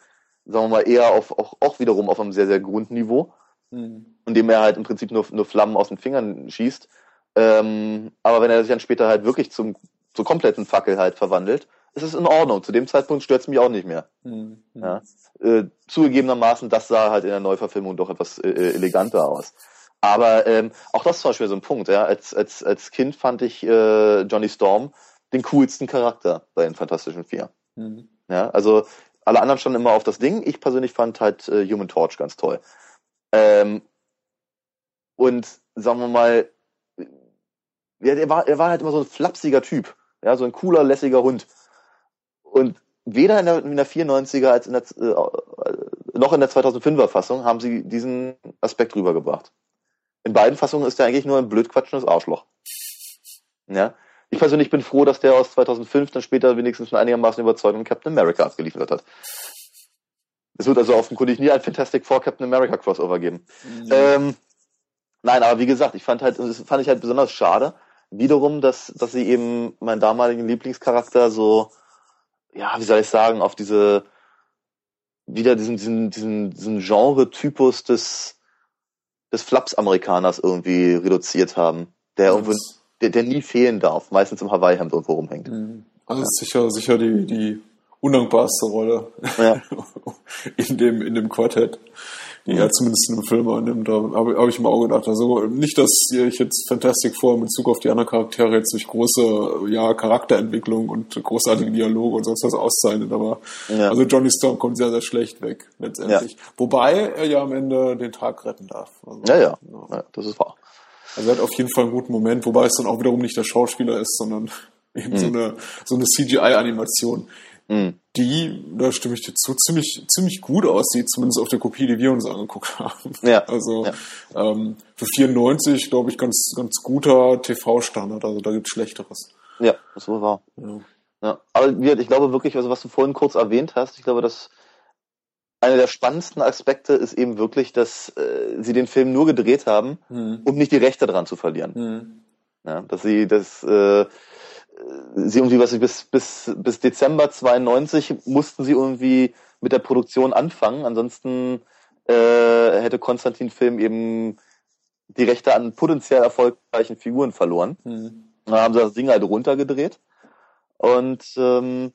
Speaker 2: sagen wir mal, eher auf auch, auch wiederum auf einem sehr sehr Grundniveau, mhm. indem er halt im Prinzip nur nur Flammen aus den Fingern schießt. Ähm, aber wenn er sich dann später halt wirklich zum zur kompletten Fackel halt verwandelt, ist es in Ordnung. Zu dem Zeitpunkt stört es mich auch nicht mehr. Mhm. Ja. Äh, zugegebenermaßen, das sah halt in der Neuverfilmung doch etwas äh, äh, eleganter aus. Aber ähm, auch das ist zum Beispiel so ein Punkt. Ja. Als, als, als Kind fand ich äh, Johnny Storm den coolsten Charakter bei den Fantastischen Vier. Mhm. Ja, also alle anderen standen immer auf das Ding. Ich persönlich fand halt äh, Human Torch ganz toll. Ähm, und sagen wir mal, ja, er war, war halt immer so ein flapsiger Typ. Ja, so ein cooler, lässiger Hund. Und weder in der, in der 94er als in der, äh, noch in der 2005er Fassung haben sie diesen Aspekt rübergebracht. In beiden Fassungen ist er eigentlich nur ein blöd quatschendes Arschloch. Ja. Ich persönlich bin froh, dass der aus 2005 dann später wenigstens einigermaßen überzeugend Captain America abgeliefert hat. Es wird also offenkundig nie ein Fantastic Four Captain America Crossover geben. Mhm. Ähm, nein, aber wie gesagt, ich fand halt, das fand ich halt besonders schade, wiederum, dass, dass sie eben meinen damaligen Lieblingscharakter so, ja, wie soll ich sagen, auf diese, wieder diesen, diesen, diesen, diesen Genre-Typus des, des Flaps-Amerikaners irgendwie reduziert haben, der irgendwo, der, der nie fehlen darf, meistens im Hawaii-Hemd irgendwo rumhängt.
Speaker 1: Mhm. Also ja. sicher, sicher die, die undankbarste Rolle ja. in dem, in dem Quartett die er zumindest in einem Film annimmt. Da habe hab ich mir auch gedacht. Also nicht, dass ich jetzt Fantastic Four in Bezug auf die anderen Charaktere jetzt durch große ja, Charakterentwicklung und großartige Dialoge und sonst was auszeichnet, aber ja. also Johnny Storm kommt sehr, sehr schlecht weg letztendlich. Ja. Wobei er ja am Ende den Tag retten darf.
Speaker 2: Also, ja, ja, ja. das ist wahr.
Speaker 1: Also er hat auf jeden Fall einen guten Moment, wobei es dann auch wiederum nicht der Schauspieler ist, sondern eben mhm. so eine, so eine CGI-Animation mhm. die, da stimme ich dir zu, ziemlich, ziemlich gut aussieht, zumindest auf der Kopie, die wir uns angeguckt haben. Ja. Also ja. Ähm, für 94, glaube ich, ganz, ganz guter TV-Standard, also da gibt's Schlechteres.
Speaker 2: Ja, das war wahr. Ja. ja. Aber ich glaube wirklich, also was du vorhin kurz erwähnt hast, ich glaube, dass einer der spannendsten Aspekte ist eben wirklich, dass äh, sie den Film nur gedreht haben, hm. um nicht die Rechte dran zu verlieren. Hm. Ja, dass sie das äh, sie irgendwie, was ich, bis, bis, bis Dezember 92 mussten sie irgendwie mit der Produktion anfangen. Ansonsten äh, hätte Konstantin Film eben die Rechte an potenziell erfolgreichen Figuren verloren. Mhm. Dann haben sie das Ding halt runtergedreht und ähm,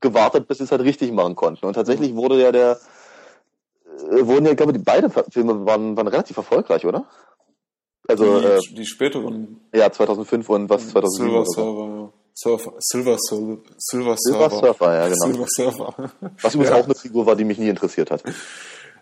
Speaker 2: gewartet, bis sie es halt richtig machen konnten. Und tatsächlich wurde ja der, äh, wurden ja, ich glaube, die beide Filme waren, waren relativ erfolgreich, oder?
Speaker 1: Also, die, äh, die späteren.
Speaker 2: Ja, 2005 und was 2007
Speaker 1: Silver Server, Surfer, Silver, Silver, Silver
Speaker 2: Surfer. Silver Surfer, ja, genau.
Speaker 1: Silver Surfer.
Speaker 2: Was übrigens ja. auch eine Figur war, die mich nie interessiert hat.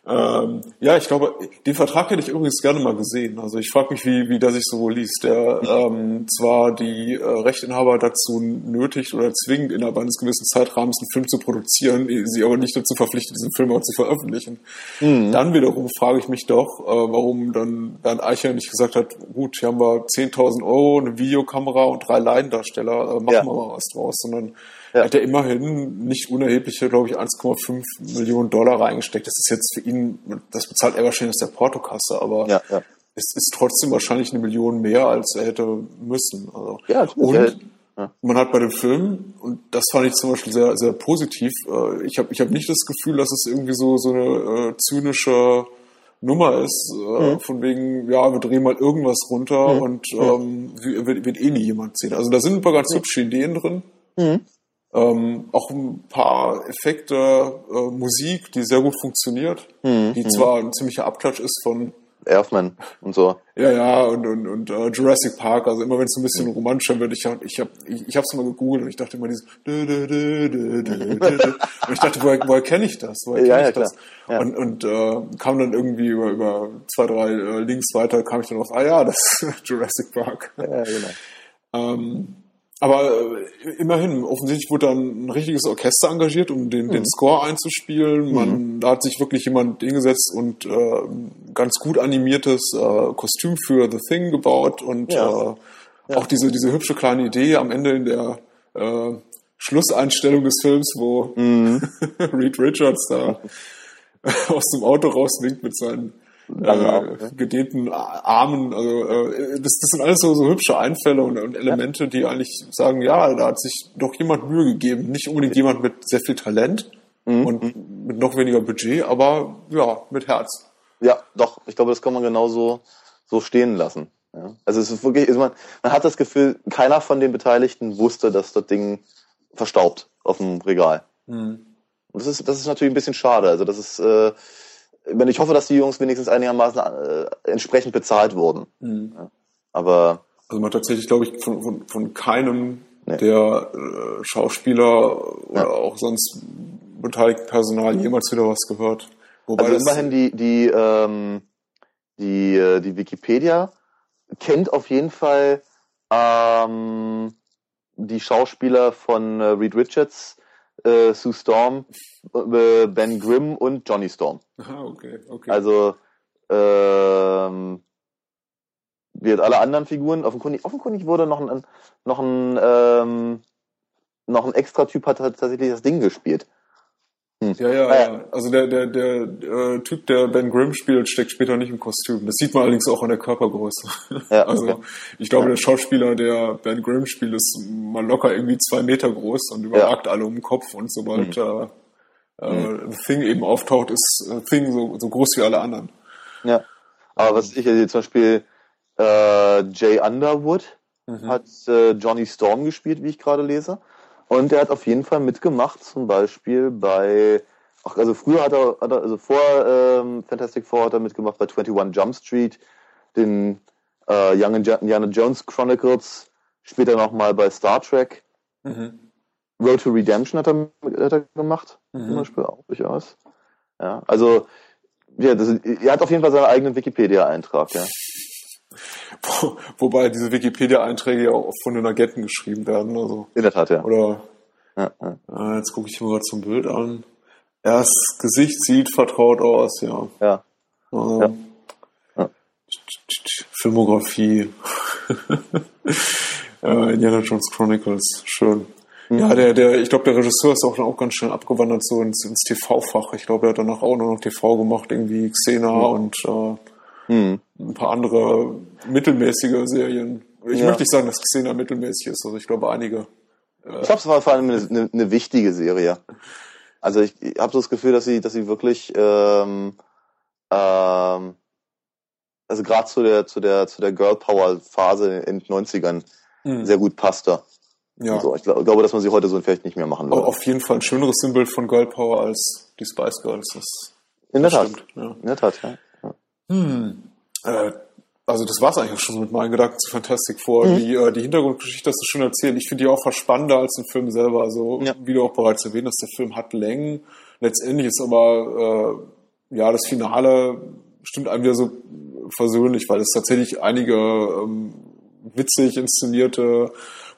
Speaker 1: Ähm, ja, ich glaube, den Vertrag hätte ich übrigens gerne mal gesehen. Also ich frage mich, wie, wie der sich so liest. Der ähm, zwar die äh, Rechteinhaber dazu nötigt oder zwingt, innerhalb eines gewissen Zeitrahmens einen Film zu produzieren, sie aber nicht dazu verpflichtet, diesen Film auch zu veröffentlichen. Mhm. Dann wiederum frage ich mich doch, äh, warum dann Bernd Eicher nicht gesagt hat, gut, hier haben wir 10.000 Euro, eine Videokamera und drei Laiendarsteller, äh, machen ja. wir mal was draus, sondern ja. hat er immerhin nicht unerhebliche, glaube ich, 1,5 Millionen Dollar reingesteckt. Das ist jetzt für ihn, das bezahlt er wahrscheinlich aus der Portokasse, aber ja, ja. es ist trotzdem wahrscheinlich eine Million mehr, als er hätte müssen. Also,
Speaker 2: ja,
Speaker 1: und ja. man hat bei dem Film, und das fand ich zum Beispiel sehr, sehr positiv, äh, ich habe ich hab nicht das Gefühl, dass es irgendwie so, so eine äh, zynische Nummer ist, äh, mhm. von wegen, ja, wir drehen mal irgendwas runter mhm. und ähm, wird, wird eh nie jemand sehen. Also da sind ein paar ganz hübsche Ideen drin. Mhm. Ähm, auch ein paar Effekte, äh, Musik, die sehr gut funktioniert, mhm. die zwar ein ziemlicher Abklatsch ist von
Speaker 2: Elfman und so.
Speaker 1: Ja, ja, und, und, und uh, Jurassic Park, also immer wenn es ein bisschen mhm. romantischer wird, ich habe ich hab, ich, ich hab's mal gegoogelt und ich dachte immer dieses und ich dachte, woher, woher kenne ich das? Woher
Speaker 2: ja,
Speaker 1: ja,
Speaker 2: ich das?
Speaker 1: Ja. Und, und äh, kam dann irgendwie über, über zwei, drei äh, Links weiter, kam ich dann auf, ah ja, das ist Jurassic Park.
Speaker 2: Ja, genau.
Speaker 1: Ähm, aber äh, immerhin, offensichtlich wurde dann ein richtiges Orchester engagiert, um den, mhm. den Score einzuspielen. Man, mhm. Da hat sich wirklich jemand hingesetzt und äh, ganz gut animiertes äh, Kostüm für The Thing gebaut und ja. Äh, ja. auch diese, diese hübsche kleine Idee am Ende in der äh, Schlusseinstellung des Films, wo mhm. Reed Richards da aus dem Auto rauswinkt mit seinen äh, gedehnten Armen. Also äh, das, das sind alles so, so hübsche Einfälle und, und Elemente, ja. die eigentlich sagen, ja, da hat sich doch jemand Mühe gegeben. Nicht unbedingt jemand mit sehr viel Talent mhm. und mit noch weniger Budget, aber ja, mit Herz.
Speaker 2: Ja, doch. Ich glaube, das kann man genauso so stehen lassen. Ja. Also es ist wirklich, also man, man hat das Gefühl, keiner von den Beteiligten wusste, dass das Ding verstaubt auf dem Regal. Mhm. Und das ist, das ist natürlich ein bisschen schade. Also das ist, äh, ich hoffe, dass die Jungs wenigstens einigermaßen äh, entsprechend bezahlt wurden. Mhm. Aber
Speaker 1: also man tatsächlich, glaube ich, von, von, von keinem nee. der äh, Schauspieler oder ja. auch sonst beteiligten Personal jemals wieder was gehört.
Speaker 2: Wobei also immerhin die die ähm, die äh, die Wikipedia kennt auf jeden Fall ähm, die Schauspieler von äh, Reed Richards äh, Sue Storm, äh, Ben Grimm und Johnny Storm.
Speaker 1: Ah, okay, okay.
Speaker 2: Also ähm, wird alle anderen Figuren offenkundig, offenkundig wurde noch ein noch ein ähm, noch ein extra Typ hat tatsächlich das Ding gespielt.
Speaker 1: Hm. Ja, ja, ja. Also der, der, der äh, Typ, der Ben Grimm spielt, steckt später nicht im Kostüm. Das sieht man allerdings auch an der Körpergröße. Ja, also okay. ich glaube, ja. der Schauspieler, der Ben Grimm spielt, ist mal locker irgendwie zwei Meter groß und überragt ja. alle um den Kopf. Und sobald mhm. äh, äh, The Thing eben auftaucht, ist äh, Thing so, so groß wie alle anderen.
Speaker 2: Ja. Aber was ich jetzt zum Beispiel äh, Jay Underwood mhm. hat äh, Johnny Storm gespielt, wie ich gerade lese. Und er hat auf jeden Fall mitgemacht, zum Beispiel bei, ach, also früher hat er, hat er also vor ähm, Fantastic Four hat er mitgemacht bei 21 Jump Street, den äh, Young Indiana Jones Chronicles, später nochmal bei Star Trek. Mhm. Road to Redemption hat er, hat er gemacht, mhm. zum Beispiel auch durchaus. Ja, also, ja, das, er hat auf jeden Fall seinen eigenen Wikipedia-Eintrag, ja.
Speaker 1: Wo, wobei diese Wikipedia-Einträge ja auch oft von den Agenten geschrieben werden. Also,
Speaker 2: In der Tat, ja.
Speaker 1: Oder ja, ja. jetzt gucke ich mir mal zum Bild an. Das Gesicht sieht vertraut aus, ja.
Speaker 2: Ja.
Speaker 1: Ähm, ja. Filmografie. äh, Indiana Jones Chronicles, schön. Mhm. Ja, der, der, ich glaube, der Regisseur ist auch, auch ganz schnell abgewandert so ins, ins TV-Fach. Ich glaube, er hat danach auch nur noch TV gemacht, irgendwie Xena mhm. und äh, hm. Ein paar andere mittelmäßige Serien. Ich ja. möchte nicht sagen, dass Xena mittelmäßig ist. Also ich glaube einige.
Speaker 2: Äh, ich glaube, es war vor allem eine, eine, eine wichtige Serie. Also ich, ich habe so das Gefühl, dass sie, dass sie wirklich, ähm, ähm, also gerade zu der, zu der, zu der Girl Power Phase in den 90ern mhm. sehr gut passte. Ja. So. Ich glaube, dass man sie heute so vielleicht nicht mehr machen würde.
Speaker 1: Auf jeden Fall ein schöneres Symbol von Girl Power als die Spice Girls. Das
Speaker 2: In der Tat. Ja. In der Tat, ja.
Speaker 1: Hm. Äh, also das war es eigentlich schon mit meinen Gedanken zu Fantastic Four. Mhm. Die, äh, die Hintergrundgeschichte hast du schon erzählt. Ich finde die auch fast spannender als den Film selber. Also ja. wie du auch bereits erwähnt hast, der Film hat Längen. Letztendlich ist aber äh, ja das Finale stimmt einem wieder so versöhnlich, weil es tatsächlich einige ähm, witzig inszenierte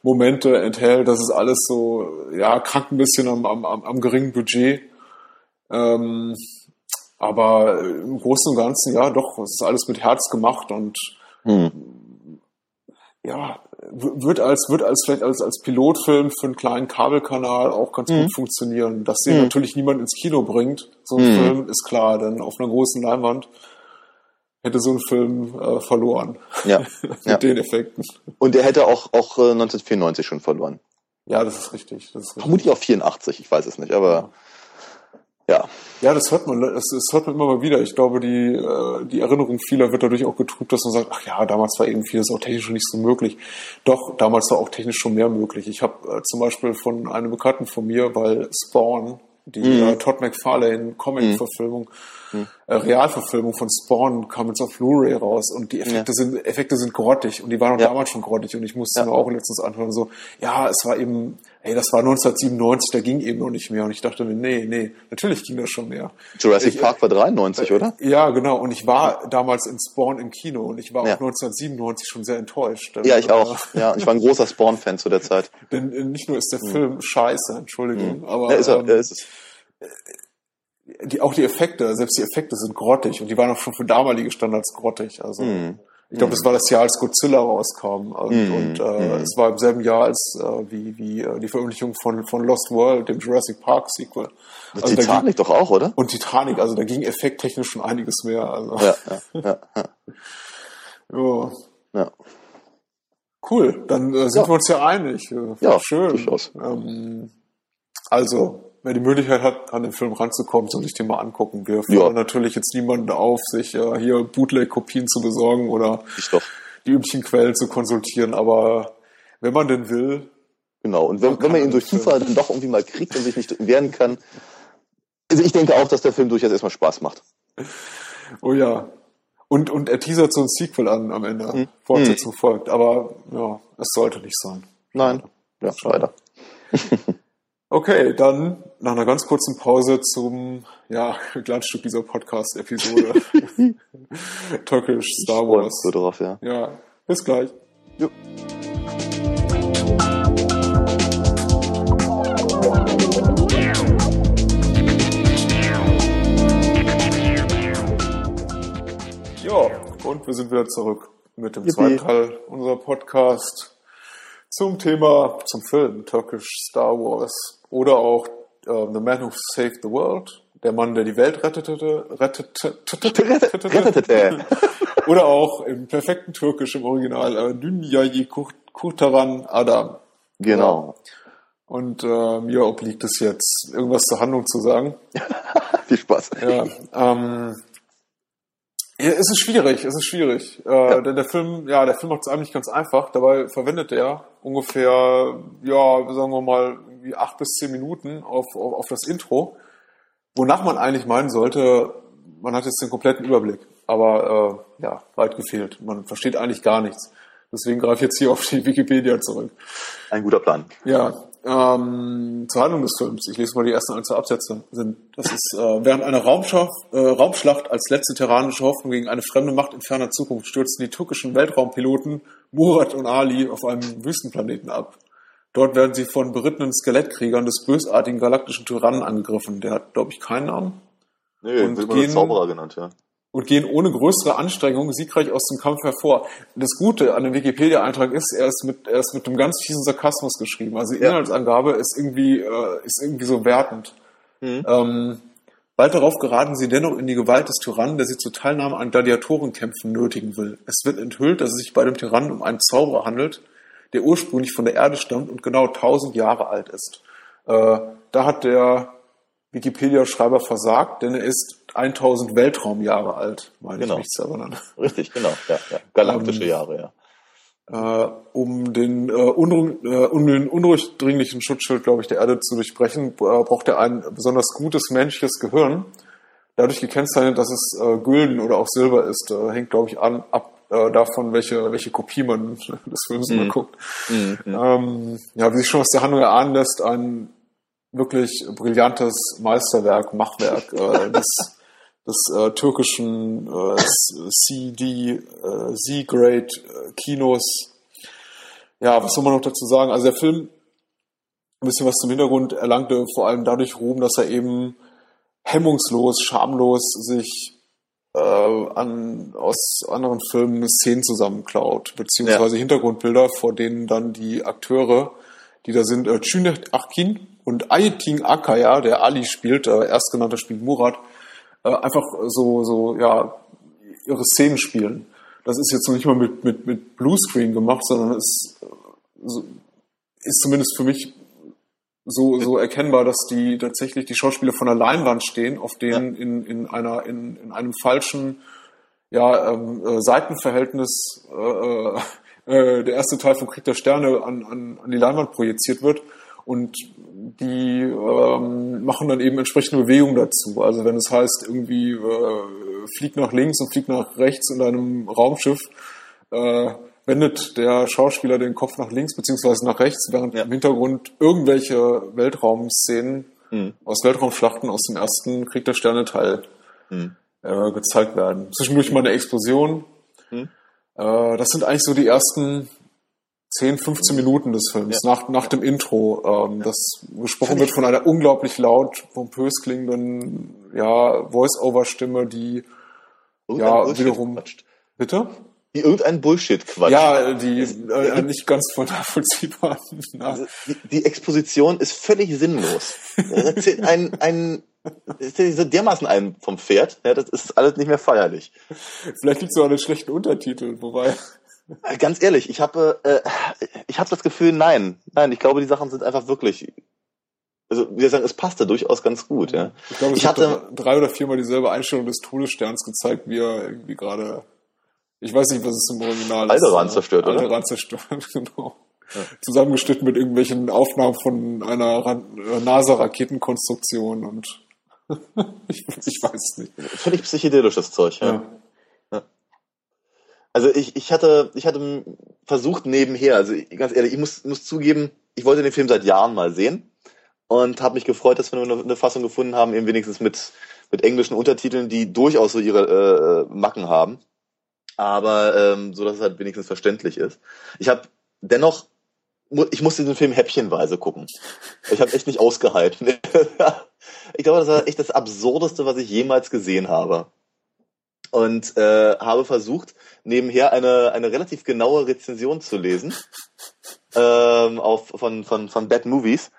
Speaker 1: Momente enthält. Das ist alles so ja krank ein bisschen am, am, am geringen Budget. Ähm, aber im Großen und Ganzen, ja, doch, es ist alles mit Herz gemacht und hm. ja, wird als, wird als vielleicht als, als Pilotfilm für einen kleinen Kabelkanal auch ganz hm. gut funktionieren. Dass den hm. natürlich niemand ins Kino bringt, so ein hm. Film, ist klar, denn auf einer großen Leinwand hätte so ein Film äh, verloren.
Speaker 2: Ja.
Speaker 1: mit
Speaker 2: ja.
Speaker 1: den Effekten.
Speaker 2: Und er hätte auch, auch 1994 äh, schon verloren.
Speaker 1: Ja, das ist richtig. Das ist richtig.
Speaker 2: Vermutlich auch 84, ich weiß es nicht, aber. Ja. Ja.
Speaker 1: Ja, das hört man, das, das hört man immer mal wieder. Ich glaube, die, äh, die Erinnerung vieler wird dadurch auch getrübt, dass man sagt, ach ja, damals war eben vieles auch technisch nicht so möglich. Doch, damals war auch technisch schon mehr möglich. Ich habe äh, zum Beispiel von einem Bekannten von mir, weil Spawn, die mhm. äh, Todd McFarlane Comic-Verfilmung, mhm. äh, Realverfilmung von Spawn kam jetzt auf Blu-ray raus und die Effekte ja. sind Effekte sind grottig und die waren auch ja. damals schon grottig und ich musste ja. mir auch letztens anhören so, ja, es war eben ey, das war 1997, da ging eben noch nicht mehr. Und ich dachte mir, nee, nee, natürlich ging das schon mehr.
Speaker 2: Jurassic ich, Park war 93, äh, oder?
Speaker 1: Ja, genau. Und ich war damals in Spawn im Kino und ich war ja. auch 1997 schon sehr enttäuscht.
Speaker 2: Ja, ich auch. Ja, ich war ein großer Spawn-Fan zu der Zeit.
Speaker 1: Denn äh, nicht nur ist der mhm. Film scheiße, Entschuldigung, mhm. aber
Speaker 2: ja, ist er, ähm, ist es.
Speaker 1: Die, auch die Effekte, selbst die Effekte sind grottig und die waren auch schon für damalige Standards grottig. Also mhm. Ich glaube, das war das Jahr, als Godzilla rauskam. Und, mm, und äh, mm. es war im selben Jahr als äh, wie, wie äh, die Veröffentlichung von, von Lost World, dem Jurassic Park Sequel.
Speaker 2: Also Titanic ging, doch auch, oder?
Speaker 1: Und Titanic, also da ging effekttechnisch schon einiges mehr. Also.
Speaker 2: Ja, ja, ja,
Speaker 1: ja. ja. Cool, dann äh, sind ja. wir uns ja einig.
Speaker 2: Ja, schön. Durchaus.
Speaker 1: Ähm, also, wer die Möglichkeit hat, an den Film ranzukommen, soll sich den mal angucken. Wir fordern ja. natürlich jetzt niemanden auf, sich äh, hier Bootleg-Kopien zu besorgen oder die üblichen Quellen zu konsultieren, aber wenn man denn will.
Speaker 2: Genau, und wenn, wenn man ihn durch Zufall dann doch irgendwie mal kriegt und sich nicht wehren kann, also ich denke auch, dass der Film durchaus erstmal Spaß macht.
Speaker 1: Oh ja. Und, und er teasert so ein Sequel an am Ende. Hm. Fortsetzung hm. folgt. Aber ja, es sollte nicht sein.
Speaker 2: Nein. Ja, leider.
Speaker 1: Okay, dann nach einer ganz kurzen Pause zum ja, Glanzstück dieser Podcast-Episode. Türkisch Star Wars.
Speaker 2: So drauf, ja.
Speaker 1: ja, bis gleich. Jo. Ja, und wir sind wieder zurück mit dem Yippie. zweiten Teil unserer Podcast zum Thema, zum Film Türkisch Star Wars. Oder auch äh, The Man Who Saved the World, der Mann, der die Welt rettete, rettete, rettete. Oder auch im perfekten Türkisch im Original, äh, Dünyayi Kurtaran Adam.
Speaker 2: Genau.
Speaker 1: Und äh, mir obliegt es jetzt, irgendwas zur Handlung zu sagen.
Speaker 2: Viel Spaß.
Speaker 1: Ja, ähm, ja, es ist schwierig, es ist schwierig. Äh, ja. Denn der Film, ja, der Film macht es eigentlich ganz einfach. Dabei verwendet er ungefähr, ja, sagen wir mal, wie acht bis zehn Minuten auf, auf, auf das Intro, wonach man eigentlich meinen sollte, man hat jetzt den kompletten Überblick. Aber äh, ja, weit gefehlt. Man versteht eigentlich gar nichts. Deswegen greife ich jetzt hier auf die Wikipedia zurück.
Speaker 2: Ein guter Plan.
Speaker 1: Ja, ähm, zur Handlung des Films. Ich lese mal die ersten ein, zwei Absätze. Sind, das ist, äh, während einer Raumschlacht, äh, Raumschlacht als letzte terranische Hoffnung gegen eine fremde Macht in ferner Zukunft stürzen die türkischen Weltraumpiloten Murat und Ali auf einem Wüstenplaneten ab. Dort werden sie von berittenen Skelettkriegern des bösartigen galaktischen Tyrannen angegriffen. Der hat, glaube ich, keinen Namen.
Speaker 2: Nee, und wird gehen, Zauberer genannt, ja.
Speaker 1: Und gehen ohne größere Anstrengung siegreich aus dem Kampf hervor. Das Gute an dem Wikipedia-Eintrag ist, er ist mit, er ist mit einem ganz fiesen Sarkasmus geschrieben. Also die. Inhaltsangabe ist irgendwie, äh, ist irgendwie so wertend. Mhm. Ähm, bald darauf geraten sie dennoch in die Gewalt des Tyrannen, der sie zur Teilnahme an Gladiatorenkämpfen nötigen will. Es wird enthüllt, dass es sich bei dem Tyrannen um einen Zauberer handelt, der ursprünglich von der Erde stammt und genau 1000 Jahre alt ist. Äh, da hat der Wikipedia-Schreiber versagt, denn er ist 1000 Weltraumjahre alt, meine genau. ich mich zu erinnern.
Speaker 2: Richtig, genau, ja, ja. galaktische ähm, Jahre, ja.
Speaker 1: Äh, um den, äh, äh, um den undurchdringlichen Schutzschild, glaube ich, der Erde zu durchbrechen, äh, braucht er ein besonders gutes menschliches Gehirn, dadurch gekennzeichnet, dass es äh, Gülden oder auch Silber ist. Äh, hängt, glaube ich, an, ab äh, davon, welche, welche Kopie man des Films mhm. mal guckt. Mhm. Ähm, ja, wie sich schon aus der Handlung erahnen lässt, ein wirklich brillantes Meisterwerk, Machwerk äh, des, des äh, türkischen äh, CD, äh, Z-Grade äh, Kinos. Ja, was soll man noch dazu sagen? Also der Film, ein bisschen was zum Hintergrund, erlangte vor allem dadurch Ruhm, dass er eben hemmungslos, schamlos sich äh, an, aus anderen Filmen Szenen zusammenklaut, beziehungsweise ja. Hintergrundbilder, vor denen dann die Akteure, die da sind, äh, Cüneyt Akin und Ayetin Akaya, der Ali spielt, äh, erstgenannter spielt Murat, äh, einfach so, so, ja, ihre Szenen spielen. Das ist jetzt noch nicht mal mit, mit, mit Bluescreen gemacht, sondern es ist zumindest für mich so, so erkennbar, dass die tatsächlich die Schauspieler von der Leinwand stehen, auf denen ja. in, in einer, in, in einem falschen, ja, ähm, äh, Seitenverhältnis äh, äh, äh, der erste Teil von Krieg der Sterne an, an, an die Leinwand projiziert wird und die ähm, machen dann eben entsprechende Bewegungen dazu. Also wenn es heißt, irgendwie äh, fliegt nach links und fliegt nach rechts in einem Raumschiff, äh, wendet der Schauspieler den Kopf nach links beziehungsweise nach rechts, während ja. im Hintergrund irgendwelche Weltraumszenen mhm. aus Weltraumschlachten aus dem ersten Krieg der Sterne Teil mhm. äh, gezeigt werden. Zwischendurch mal eine Explosion. Mhm. Äh, das sind eigentlich so die ersten 10, 15 Minuten des Films, ja. nach, nach dem Intro, ähm, ja. das gesprochen wird von einer unglaublich laut, pompös klingenden, ja, Voice-Over-Stimme, die, ja, wiederum, bitte?
Speaker 2: die irgendein Bullshit quatscht.
Speaker 1: Ja, die äh, nicht ganz voll nachvollziehbar.
Speaker 2: Also, die, die, Exposition ist völlig sinnlos. ein, ein, so dermaßen ein vom Pferd, ja, das ist alles nicht mehr feierlich.
Speaker 1: Vielleicht liegt es auch an den schlechten Untertiteln, wobei.
Speaker 2: Ganz ehrlich, ich habe äh, ich habe das Gefühl, nein, nein, ich glaube, die Sachen sind einfach wirklich also wie wir sagen, es passte durchaus ganz gut. Ja.
Speaker 1: Ich glaube, ich hatte drei oder viermal dieselbe Einstellung des Todessterns gezeigt, wie er irgendwie gerade ich weiß nicht, was es im Original
Speaker 2: ist. Alderan zerstört,
Speaker 1: oder? Alderan zerstört, genau. Ja. Zusammengeschnitten mit irgendwelchen Aufnahmen von einer äh, NASA-Raketenkonstruktion und ich, ich weiß nicht.
Speaker 2: Völlig psychedelisches Zeug, ja. ja. Also ich, ich hatte, ich hatte versucht nebenher, also ganz ehrlich, ich muss, muss zugeben, ich wollte den Film seit Jahren mal sehen und habe mich gefreut, dass wir nur eine Fassung gefunden haben, eben wenigstens mit, mit englischen Untertiteln, die durchaus so ihre äh, Macken haben aber ähm, so dass es halt wenigstens verständlich ist. Ich habe dennoch, ich musste den Film häppchenweise gucken. Ich habe echt nicht ausgehalten. ich glaube, das war echt das Absurdeste, was ich jemals gesehen habe. Und äh, habe versucht, nebenher eine, eine relativ genaue Rezension zu lesen ähm, auf, von, von, von Bad Movies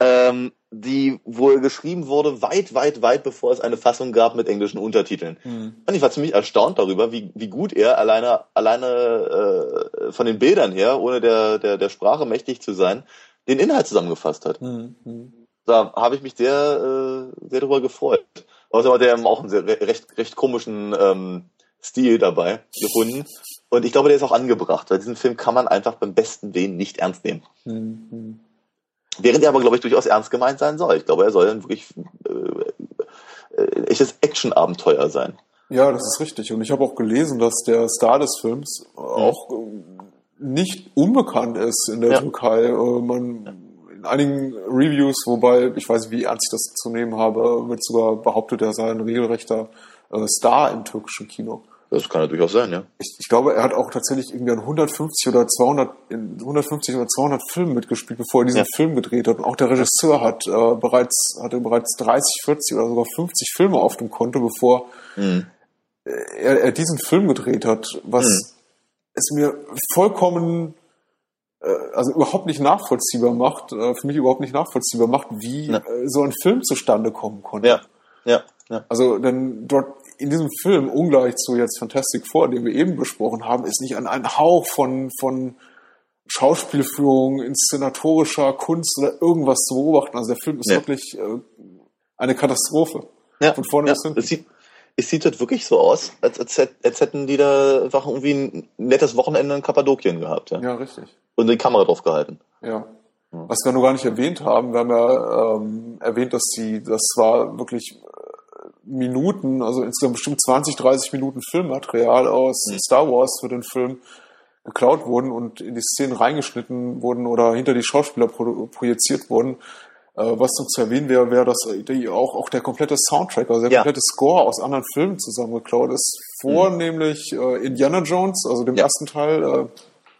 Speaker 2: ähm, die wohl geschrieben wurde, weit, weit, weit bevor es eine Fassung gab mit englischen Untertiteln. Mhm. Und ich war ziemlich erstaunt darüber, wie, wie gut er alleine, alleine äh, von den Bildern her, ohne der, der, der Sprache mächtig zu sein, den Inhalt zusammengefasst hat. Mhm. Da habe ich mich sehr, äh, sehr darüber gefreut. Außerdem hat er auch einen sehr, recht, recht komischen ähm, Stil dabei gefunden. Und ich glaube, der ist auch angebracht, weil diesen Film kann man einfach beim besten Willen nicht ernst nehmen. Mhm. Während er aber, glaube ich, durchaus ernst gemeint sein soll. Ich glaube, er soll dann wirklich äh, äh, echtes Action-Abenteuer sein.
Speaker 1: Ja, das ist richtig. Und ich habe auch gelesen, dass der Star des Films mhm. auch äh, nicht unbekannt ist in der ja. Türkei. Äh, man einigen Reviews, wobei ich weiß nicht, wie ernst ich das zu nehmen habe, wird sogar behauptet, er sei ein regelrechter äh, Star im türkischen Kino.
Speaker 2: Das kann ja durchaus sein, ja.
Speaker 1: Ich, ich, glaube, er hat auch tatsächlich irgendwie an 150 oder 200, in 150 oder 200 Filmen mitgespielt, bevor er diesen ja. Film gedreht hat. Und auch der Regisseur hat äh, bereits, hatte bereits 30, 40 oder sogar 50 Filme auf dem Konto, bevor mhm. er, er, diesen Film gedreht hat, was mhm. es mir vollkommen, also überhaupt nicht nachvollziehbar macht, äh, für mich überhaupt nicht nachvollziehbar macht, wie ja. Äh, so ein Film zustande kommen konnte.
Speaker 2: Ja. Ja. ja.
Speaker 1: Also, denn dort in diesem Film, ungleich zu jetzt Fantastic Four, den wir eben besprochen haben, ist nicht ein, ein Hauch von, von Schauspielführung, inszenatorischer Kunst oder irgendwas zu beobachten. Also der Film ist ja. wirklich äh, eine Katastrophe.
Speaker 2: Ja, von vorne ja. bis hinten. Es sieht, es sieht halt wirklich so aus, als, als, als hätten die da einfach irgendwie ein nettes Wochenende in Kappadokien gehabt. Ja,
Speaker 1: ja richtig.
Speaker 2: Und die Kamera drauf gehalten.
Speaker 1: Ja. Was wir noch gar nicht erwähnt haben, wir haben ja ähm, erwähnt, dass sie, das zwar wirklich Minuten, also insgesamt bestimmt 20, 30 Minuten Filmmaterial aus mhm. Star Wars für den Film geklaut wurden und in die Szenen reingeschnitten wurden oder hinter die Schauspieler pro projiziert wurden. Äh, was noch zu erwähnen wäre, wäre, dass die auch, auch der komplette Soundtrack, also der ja. komplette Score aus anderen Filmen zusammengeklaut ist. Vornehmlich mhm. äh, Indiana Jones, also dem ja. ersten Teil. Äh,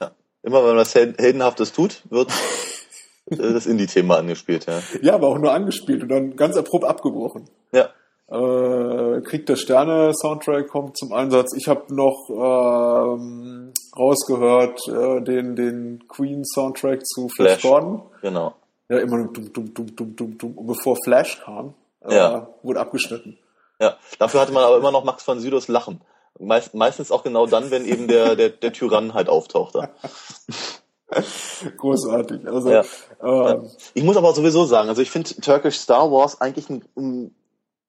Speaker 2: ja. Immer wenn man was Heldenhaftes tut, wird äh, das Indie-Thema angespielt, ja.
Speaker 1: Ja, aber auch nur angespielt und dann ganz abrupt abgebrochen.
Speaker 2: Ja.
Speaker 1: Äh, Krieg der Sterne Soundtrack kommt zum Einsatz. Ich habe noch ähm, rausgehört äh, den den Queen Soundtrack zu Flash, Flash Gordon.
Speaker 2: Genau.
Speaker 1: Ja, immer nur dumm, dumm, dumm, dumm, dumm, dumm. Und bevor Flash kam, äh, ja. wurde abgeschnitten.
Speaker 2: Ja, dafür hatte man aber immer noch Max von Sydows Lachen. Meist, meistens auch genau dann, wenn eben der, der, der Tyrann halt auftauchte.
Speaker 1: Großartig. Also, ja.
Speaker 2: ähm, ich muss aber sowieso sagen, also ich finde Turkish Star Wars eigentlich einen, einen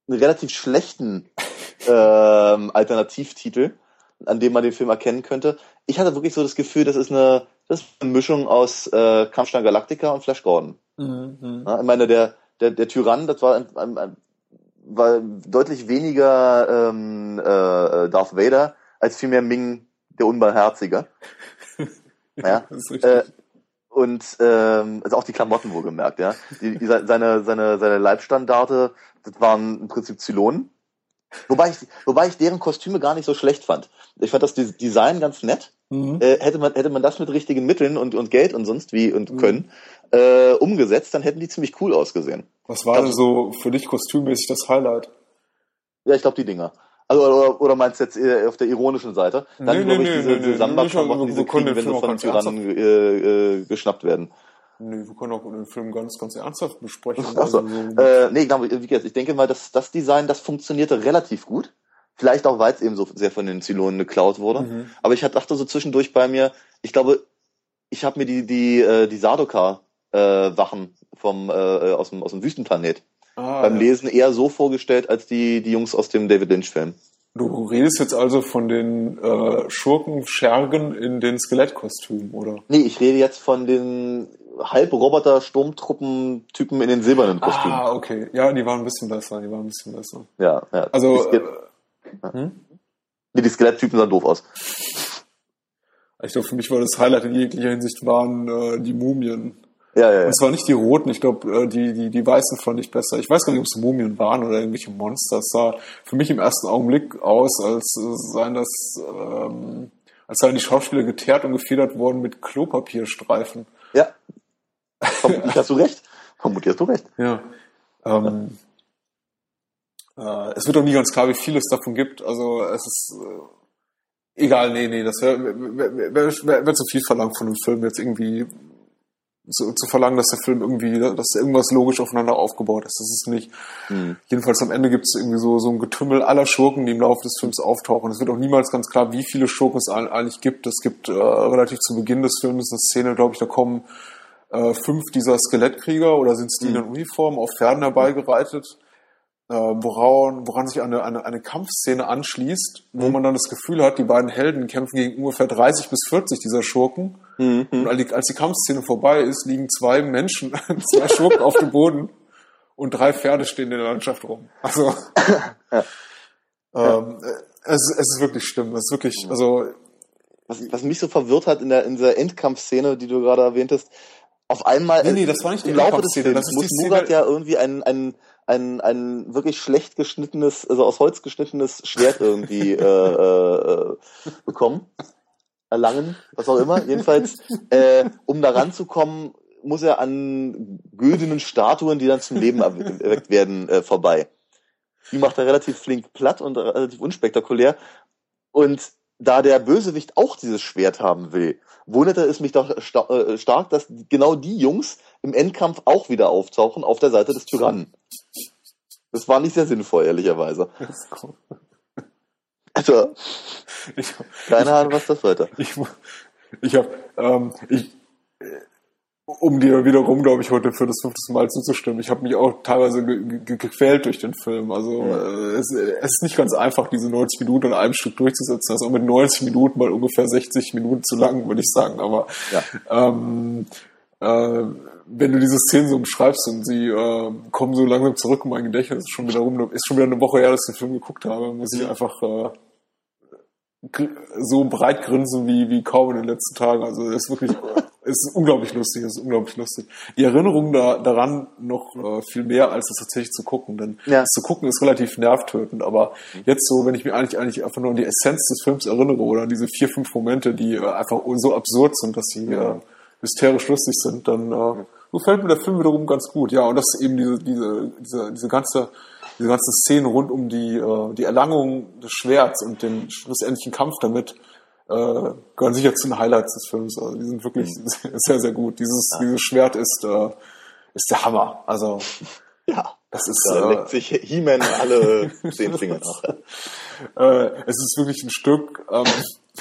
Speaker 2: relativ schlechten ähm, Alternativtitel, an dem man den Film erkennen könnte. Ich hatte wirklich so das Gefühl, das ist eine, das ist eine Mischung aus äh, Kampfstein Galactica und Flash Gordon. Mhm. Ja, ich meine, der, der, der Tyrann, das war, ein, ein, ein, war deutlich weniger ähm, äh, Darth Vader als vielmehr Ming der Unbarmherzige. ja, äh, und ähm, also auch die Klamotten wohlgemerkt, ja. Die, die, seine, seine, seine Leibstandarte, das waren im Prinzip Zylonen. Wobei ich, wobei ich deren Kostüme gar nicht so schlecht fand. Ich fand das Design ganz nett. Mhm. Äh, hätte man hätte man das mit richtigen Mitteln und und Geld und sonst wie und mhm. können äh, umgesetzt, dann hätten die ziemlich cool ausgesehen.
Speaker 1: Was war denn so für dich kostümmäßig das Highlight?
Speaker 2: Ja, ich glaube die Dinger. Also oder, oder meinst du jetzt eher auf der ironischen Seite? Dann nee, nee, ich, diese, nee, diese Samba-Klamotten, diese kriegen, wenn sie von Tyrannen äh, äh, geschnappt werden.
Speaker 1: Nee, wir können auch den Film ganz, ganz ernsthaft besprechen.
Speaker 2: Also so äh, nee, genau, wie gesagt, ich denke mal, dass das Design, das funktionierte relativ gut. Vielleicht auch, weil es eben so sehr von den Zylonen geklaut wurde. Mhm. Aber ich dachte so zwischendurch bei mir, ich glaube, ich habe mir die, die, äh, die Sardoka-Wachen äh, vom, äh, aus, dem, aus dem Wüstenplanet ah, beim ja. Lesen eher so vorgestellt als die, die Jungs aus dem David Lynch-Film.
Speaker 1: Du redest jetzt also von den äh, Schurken-Schergen in den Skelettkostümen, oder?
Speaker 2: Nee, ich rede jetzt von den Halb-Roboter-Sturmtruppen-Typen in den silbernen Kostümen.
Speaker 1: Ah, okay. Ja, die waren ein bisschen besser, die waren ein bisschen besser.
Speaker 2: Ja, ja.
Speaker 1: Also,
Speaker 2: hm? Nee, die Skeletttypen sahen doof aus.
Speaker 1: Ich glaube, für mich war das Highlight in jeglicher Hinsicht waren äh, die Mumien.
Speaker 2: Ja, ja, ja.
Speaker 1: Und es waren nicht die roten, ich glaube, äh, die, die, die weißen fand ich besser. Ich weiß gar nicht, ob es Mumien waren oder irgendwelche Monster. Es sah für mich im ersten Augenblick aus, als äh, seien das, ähm, als seien die Schauspieler geteert und gefedert worden mit Klopapierstreifen.
Speaker 2: Ja. Vermutlich hast du recht. Vermutlich hast du recht.
Speaker 1: Ja. Ähm, äh, es wird auch nie ganz klar, wie viel es davon gibt. Also es ist äh, egal, nee, nee, das wäre wär, wär, wär, wär zu viel verlangt von einem Film jetzt irgendwie zu, zu verlangen, dass der Film irgendwie, dass irgendwas logisch aufeinander aufgebaut ist. Das ist nicht. Mhm. Jedenfalls am Ende gibt es irgendwie so, so ein Getümmel aller Schurken, die im Laufe des Films auftauchen. Es wird auch niemals ganz klar, wie viele Schurken es eigentlich gibt. Es gibt äh, relativ zu Beginn des Films eine Szene, glaube ich, da kommen äh, fünf dieser Skelettkrieger oder sind es die mhm. in Uniform auf Pferden herbeigereitet woran, woran sich eine, eine, eine Kampfszene anschließt, wo mhm. man dann das Gefühl hat, die beiden Helden kämpfen gegen ungefähr 30 bis 40 dieser Schurken. Mhm. Und als die, Kampfszene vorbei ist, liegen zwei Menschen, zwei Schurken auf dem Boden und drei Pferde stehen in der Landschaft rum. Also ja. ähm, es, es ist wirklich schlimm. Es ist wirklich, also
Speaker 2: was, was mich so verwirrt hat in der in der Endkampfszene, die du gerade erwähntest, auf einmal
Speaker 1: nee, nee, das war nicht die
Speaker 2: im Laufe des Films das ist muss Murat ja irgendwie ein, ein ein, ein wirklich schlecht geschnittenes, also aus Holz geschnittenes Schwert irgendwie äh, äh, bekommen, erlangen, was auch immer. Jedenfalls, äh, um da ranzukommen, muss er an güldenen Statuen, die dann zum Leben erweckt werden, äh, vorbei. Die macht er relativ flink platt und relativ unspektakulär. Und da der Bösewicht auch dieses Schwert haben will, wunderte es mich doch sta äh, stark, dass genau die Jungs im Endkampf auch wieder auftauchen auf der Seite des Tyrannen. Das war nicht sehr sinnvoll, ehrlicherweise. Also, ich, keine Ahnung, was das sollte.
Speaker 1: Ich, ich habe, ähm, ich, um dir wiederum, glaube ich, heute für das fünfte Mal zuzustimmen. Ich habe mich auch teilweise ge ge gequält durch den Film. Also äh, es, es, ist nicht ganz einfach, diese 90 Minuten in einem Stück durchzusetzen. Also mit 90 Minuten mal ungefähr 60 Minuten zu lang, würde ich sagen. Aber ja. ähm, äh, wenn du diese Szenen so beschreibst und sie äh, kommen so langsam zurück in mein Gedächtnis, ist schon wieder rum, ist schon wieder eine Woche her, dass ich den Film geguckt habe, muss ich einfach äh, so breit grinsen wie, wie kaum in den letzten Tagen. Also es ist wirklich, es ist unglaublich lustig, es ist unglaublich lustig. Die Erinnerung da, daran noch äh, viel mehr, als es tatsächlich zu gucken. Denn ja. zu gucken ist relativ nervtötend. Aber jetzt so, wenn ich mir eigentlich eigentlich einfach nur an die Essenz des Films erinnere oder an diese vier, fünf Momente, die äh, einfach so absurd sind, dass sie äh, hysterisch lustig sind, dann äh, gefällt mir der Film wiederum ganz gut. Ja, und das eben diese, diese, diese, diese ganze diese ganzen Szenen rund um die, äh, die Erlangung des Schwerts und den schlussendlichen Kampf damit äh, gehören sicher zu den Highlights des Films. Also die sind wirklich mhm. sehr, sehr gut. Dieses, ja. dieses Schwert ist, äh, ist der Hammer. Also
Speaker 2: ja, das ist. Da äh, leckt sich He-Man alle zehn Finger nach.
Speaker 1: äh, es ist wirklich ein Stück ähm,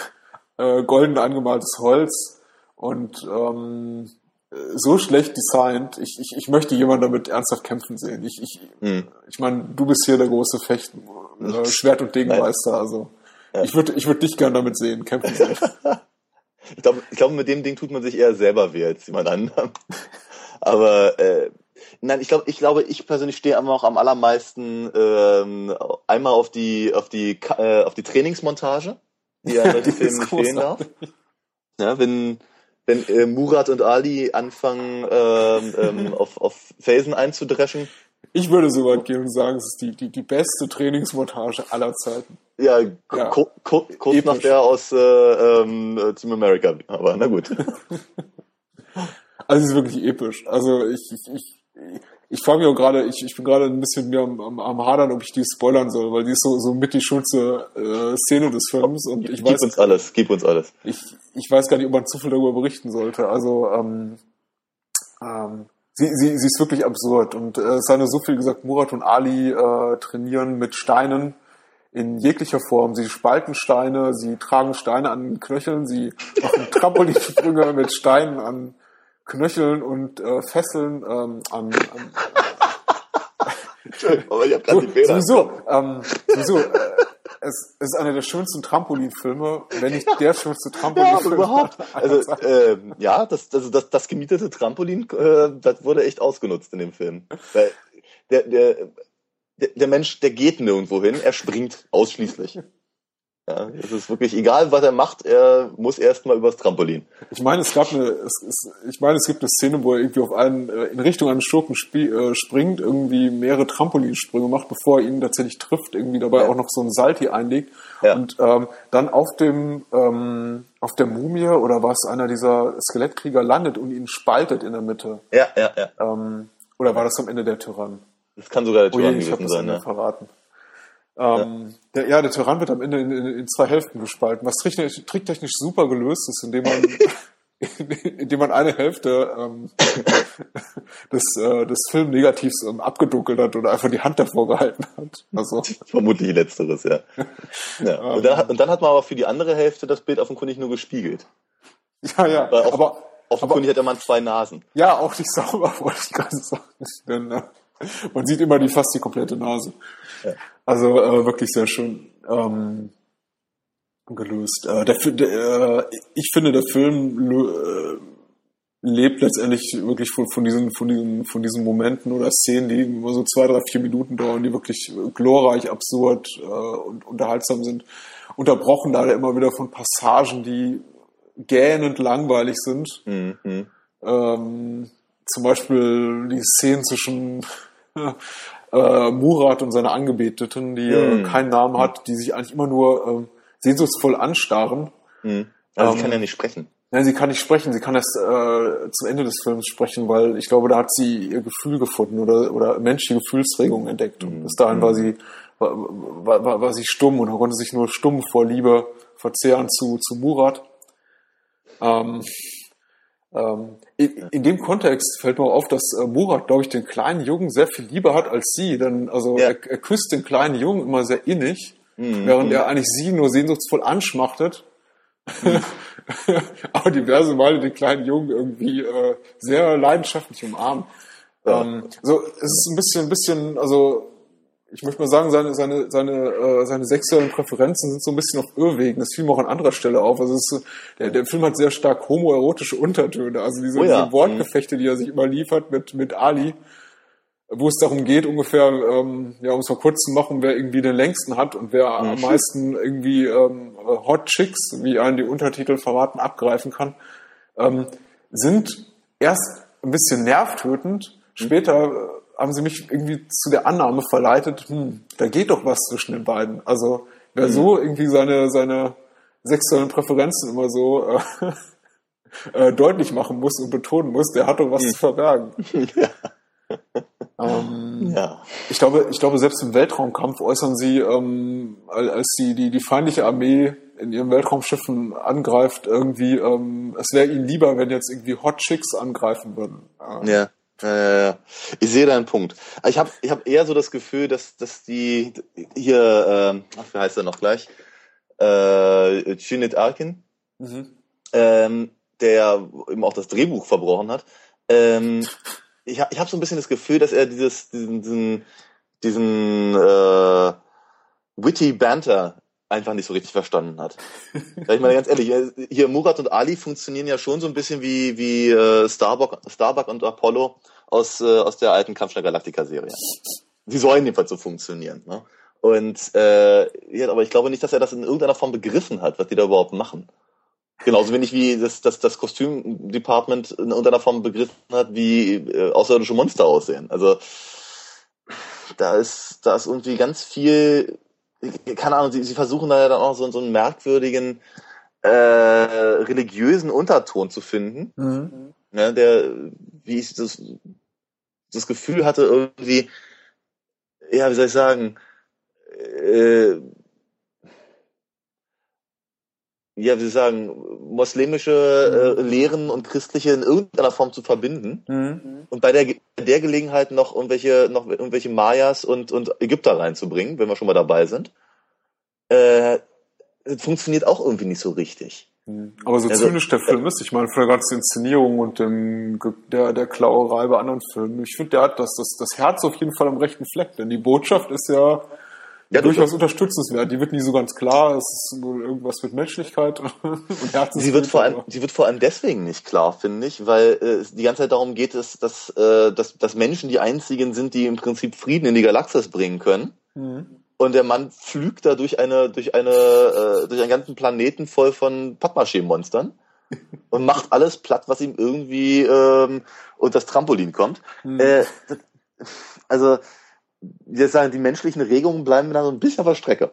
Speaker 1: äh, golden angemaltes Holz und ähm, so schlecht designt. Ich, ich, ich möchte jemanden damit ernsthaft kämpfen sehen. Ich, ich, hm. ich meine, du bist hier der große Fecht, äh, Schwert- und Degenmeister. Also ja. ich würde ich würd dich gerne damit sehen, kämpfen sehen.
Speaker 2: ich glaube, ich glaub, mit dem Ding tut man sich eher selber weh als jemand anderem. Aber äh, nein, ich glaube, ich glaube, ich persönlich stehe immer noch am allermeisten ähm, einmal auf die auf die äh, auf die Trainingsmontage, die ja in solchen Filmen fehlen darf. Ja, wenn wenn äh, Murat und Ali anfangen, ähm, ähm, auf, auf Felsen einzudreschen.
Speaker 1: Ich würde so weit gehen und sagen, es ist die, die, die beste Trainingsmontage aller Zeiten.
Speaker 2: Ja, ja. kurz nach der aus äh, ähm, Team America, aber na gut.
Speaker 1: also es ist wirklich episch. Also ich, ich, ich ich frage mich auch gerade, ich, ich bin gerade ein bisschen mehr am, am, am Hadern, ob ich die spoilern soll, weil die ist so, so mit die schulze äh, Szene des Films und ich
Speaker 2: gib weiß. Gib uns alles, gib uns alles.
Speaker 1: Ich, ich weiß gar nicht, ob man zu viel darüber berichten sollte. Also, ähm, ähm, sie, sie, sie ist wirklich absurd und äh, es sei nur so viel gesagt, Murat und Ali äh, trainieren mit Steinen in jeglicher Form. Sie spalten Steine, sie tragen Steine an den Knöcheln, sie machen Trampolinsprünge mit Steinen an Knöcheln und äh, Fesseln ähm, an, an
Speaker 2: aber ich hab gerade die Bilder.
Speaker 1: Sowieso, ähm, sowieso äh, es, ist einer der schönsten Trampolinfilme, wenn nicht der schönste Trampolinfilm.
Speaker 2: Ja, überhaupt. Also, äh, ja, das, also das, das gemietete Trampolin, äh, das wurde echt ausgenutzt in dem Film. Weil der, der, der, der Mensch, der geht nirgendwo hin, er springt ausschließlich. Ja, es ist wirklich egal, was er macht, er muss erstmal übers Trampolin.
Speaker 1: Ich meine, es gab eine, es, es, ich meine, es gibt eine Szene, wo er irgendwie auf einen, äh, in Richtung eines Schurken äh, springt, irgendwie mehrere Trampolinsprünge macht, bevor er ihn tatsächlich trifft, irgendwie dabei ja. auch noch so ein Salti einlegt. Ja. Und ähm, dann auf dem, ähm, auf der Mumie oder was einer dieser Skelettkrieger landet und ihn spaltet in der Mitte.
Speaker 2: Ja, ja, ja.
Speaker 1: Ähm, oder war das am Ende der Tyrann?
Speaker 2: Das kann sogar der Tyrann oh je, gewesen sein, ne?
Speaker 1: verraten. Ähm, ja. Der, ja, der Tyrann wird am Ende in, in, in zwei Hälften gespalten, was tricktechnisch, tricktechnisch super gelöst ist, indem man, indem man eine Hälfte ähm, des, äh, des Filmnegativs ähm, abgedunkelt hat oder einfach die Hand davor gehalten hat. Also.
Speaker 2: Vermutlich letzteres, ja. ja. Und, dann, und dann hat man aber für die andere Hälfte das Bild offenkundig nur gespiegelt.
Speaker 1: Ja, ja.
Speaker 2: Weil aber offenkundig aber, hat Mann zwei Nasen.
Speaker 1: Ja, auch nicht sauber, wollte ich gerade sagen. Denn, äh, man sieht immer die fast die komplette Nase. Ja. Also äh, wirklich sehr schön ähm, gelöst. Äh, der, der, äh, ich finde, der Film äh, lebt letztendlich wirklich von, von, diesen, von, diesen, von diesen Momenten oder Szenen, die nur so zwei, drei, vier Minuten dauern, die wirklich glorreich, absurd äh, und unterhaltsam sind. Unterbrochen leider immer wieder von Passagen, die gähnend langweilig sind. Mhm. Ähm, zum Beispiel die Szenen zwischen äh, Murat und seine Angebeteten, die äh, mhm. keinen Namen hat, die sich eigentlich immer nur äh, sehnsuchtsvoll anstarren.
Speaker 2: Mhm. Also ähm, sie kann ja nicht sprechen.
Speaker 1: Nein, sie kann nicht sprechen. Sie kann erst äh, zum Ende des Films sprechen, weil ich glaube, da hat sie ihr Gefühl gefunden oder, oder menschliche Gefühlsregungen entdeckt. Und bis dahin war mhm. sie war, war, war sie stumm und konnte sich nur stumm vor Liebe verzehren zu, zu Murat. Ähm, ähm, in, in, dem Kontext fällt mir auf, dass äh, Murat, glaube ich, den kleinen Jungen sehr viel lieber hat als sie. Denn also ja. er, er, küsst den kleinen Jungen immer sehr innig, mhm. während er eigentlich sie nur sehnsuchtsvoll anschmachtet. Mhm. Aber diverse Male den kleinen Jungen irgendwie äh, sehr leidenschaftlich umarmt. Ja. Ähm, so, es ist ein bisschen, ein bisschen, also ich möchte mal sagen, seine, seine, seine, äh, seine sexuellen Präferenzen sind so ein bisschen auf Irrwegen. Das fiel mir auch an anderer Stelle auf. Also ist, der, der Film hat sehr stark homoerotische Untertöne. Also diese, oh ja. diese Wortgefechte, die er sich immer liefert mit, mit Ali, wo es darum geht, ungefähr, ähm, ja, um es mal kurz zu machen, wer irgendwie den längsten hat und wer mhm. am meisten irgendwie ähm, Hot Chicks, wie einen die Untertitel verraten, abgreifen kann, ähm, sind erst ein bisschen nervtötend. Später äh, haben sie mich irgendwie zu der Annahme verleitet, hm, da geht doch was zwischen den beiden. Also wer mhm. so irgendwie seine, seine sexuellen Präferenzen immer so äh, äh, deutlich machen muss und betonen muss, der hat doch was mhm. zu verbergen. Ja. Ähm, ja. Ich glaube, ich glaube, selbst im Weltraumkampf äußern sie, ähm, als die, die, die feindliche Armee in ihren Weltraumschiffen angreift, irgendwie, ähm, es wäre ihnen lieber, wenn jetzt irgendwie Hot Chicks angreifen würden.
Speaker 2: Ähm, ja. Äh, ich sehe deinen Punkt. Ich habe ich hab eher so das Gefühl, dass, dass die hier, äh, ach, wie heißt er noch gleich? Äh, Chinit Arkin, mhm. ähm, der eben auch das Drehbuch verbrochen hat. Ähm, ich habe ich hab so ein bisschen das Gefühl, dass er dieses, diesen, diesen, diesen äh, witty Banter einfach nicht so richtig verstanden hat. ich meine ganz ehrlich, hier Murat und Ali funktionieren ja schon so ein bisschen wie, wie äh, Starbuck, Starbuck und Apollo aus, äh, aus der alten Kampf der Galactica-Serie. Die sollen jedenfalls so funktionieren. Ne? Und äh, ja, aber ich glaube nicht, dass er das in irgendeiner Form begriffen hat, was die da überhaupt machen. Genauso wenig wie das, das, das Kostüm-Department in irgendeiner Form begriffen hat, wie äh, außerirdische Monster aussehen. Also da ist, da ist irgendwie ganz viel keine Ahnung, sie, sie versuchen da ja dann auch so, so einen merkwürdigen äh, religiösen Unterton zu finden, mhm. Ne, der, wie ich das, das Gefühl hatte, irgendwie, ja, wie soll ich sagen, äh, ja, wie soll ich sagen, moslemische äh, mhm. Lehren und christliche in irgendeiner Form zu verbinden mhm. und bei der, der Gelegenheit noch irgendwelche, noch irgendwelche Mayas und, und Ägypter reinzubringen, wenn wir schon mal dabei sind, äh, funktioniert auch irgendwie nicht so richtig.
Speaker 1: Mhm. Aber so also, zynisch der Film ist, ich meine, für die ganze Inszenierung und dem, der, der Klauerei bei anderen Filmen, ich finde, der hat das, das, das Herz auf jeden Fall am rechten Fleck, denn die Botschaft ist ja ja, durchaus unterstützenswert. Die wird nie so ganz klar. Es ist nur irgendwas mit Menschlichkeit und
Speaker 2: Herzen. Sie wird vor allem, sie wird vor allem deswegen nicht klar, finde ich, weil äh, es die ganze Zeit darum geht, dass, dass, äh, dass, dass Menschen die einzigen sind, die im Prinzip Frieden in die Galaxis bringen können. Mhm. Und der Mann flügt da durch eine, durch eine, äh, durch einen ganzen Planeten voll von Pappmaché-Monstern und macht alles platt, was ihm irgendwie ähm, unter das Trampolin kommt. Mhm. Äh, also jetzt sagen, die menschlichen Regungen bleiben da so ein bisschen auf der Strecke.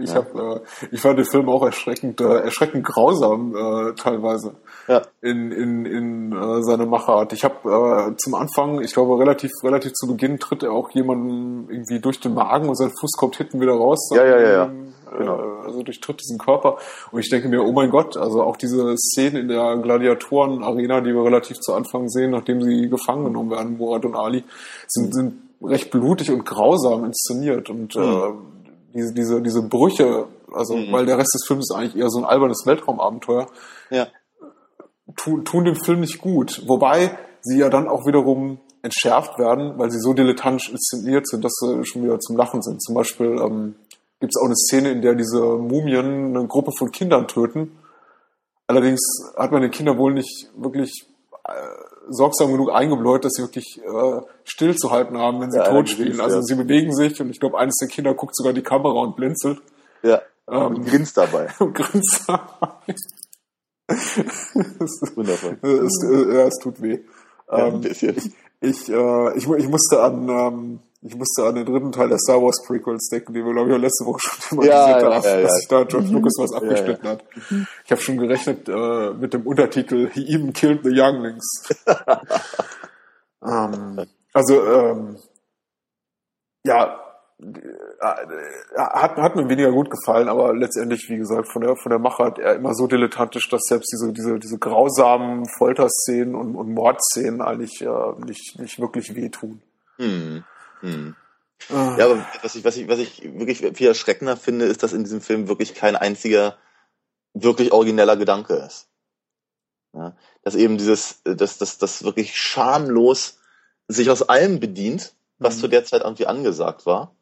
Speaker 1: Ich, ja. hab, äh, ich fand den Film auch erschreckend, äh, erschreckend grausam äh, teilweise ja. in, in, in äh, seiner Machart. Ich habe äh, zum Anfang, ich glaube relativ relativ zu Beginn tritt er auch jemanden irgendwie durch den Magen und sein Fuß kommt hinten wieder raus.
Speaker 2: Ja, ja, ja, ja.
Speaker 1: Genau. Äh, also durchtritt diesen Körper. Und ich denke mir, oh mein Gott, also auch diese Szene in der Gladiatoren-Arena, die wir relativ zu Anfang sehen, nachdem sie gefangen genommen werden, Murat und Ali, sind, sind recht blutig und grausam inszeniert und mhm. äh, diese, diese, diese Brüche, also mhm. weil der Rest des Films ist eigentlich eher so ein albernes Weltraumabenteuer, ja. tun, tun dem Film nicht gut. Wobei sie ja dann auch wiederum entschärft werden, weil sie so dilettantisch inszeniert sind, dass sie schon wieder zum Lachen sind. Zum Beispiel ähm, gibt es auch eine Szene, in der diese Mumien eine Gruppe von Kindern töten. Allerdings hat man den Kindern wohl nicht wirklich äh, sorgsam genug eingebläut, dass sie wirklich äh, stillzuhalten haben, wenn sie ja, tot spielen. Also ja. sie bewegen sich und ich glaube, eines der Kinder guckt sogar die Kamera und blinzelt.
Speaker 2: Ja. Ähm, und grinst dabei.
Speaker 1: und grinst dabei. Wundervoll. Es, äh, ja, es tut weh. Ja, ein ähm, bisschen. Ich, ich, äh, ich, ich musste an ähm, ich musste an den dritten Teil der Star Wars Prequels denken, die wir, glaube ich, letzte Woche schon thematisiert ja, haben, ja, ja, dass sich da George Lucas was abgeschnitten hat. Ich habe schon gerechnet äh, mit dem Untertitel He even killed the younglings. ähm, also, ähm, ja, äh, hat, hat mir weniger gut gefallen, aber letztendlich, wie gesagt, von der, von der Machart er immer so dilettantisch, dass selbst diese, diese, diese grausamen Folterszenen und, und Mordszenen eigentlich äh, nicht, nicht wirklich wehtun. Hm.
Speaker 2: Hm. Ah. Ja, aber was ich, was ich, was ich wirklich viel erschreckender finde, ist, dass in diesem Film wirklich kein einziger wirklich origineller Gedanke ist. Ja, dass eben dieses, dass, dass, dass wirklich schamlos sich aus allem bedient, was mhm. zu der Zeit irgendwie angesagt war.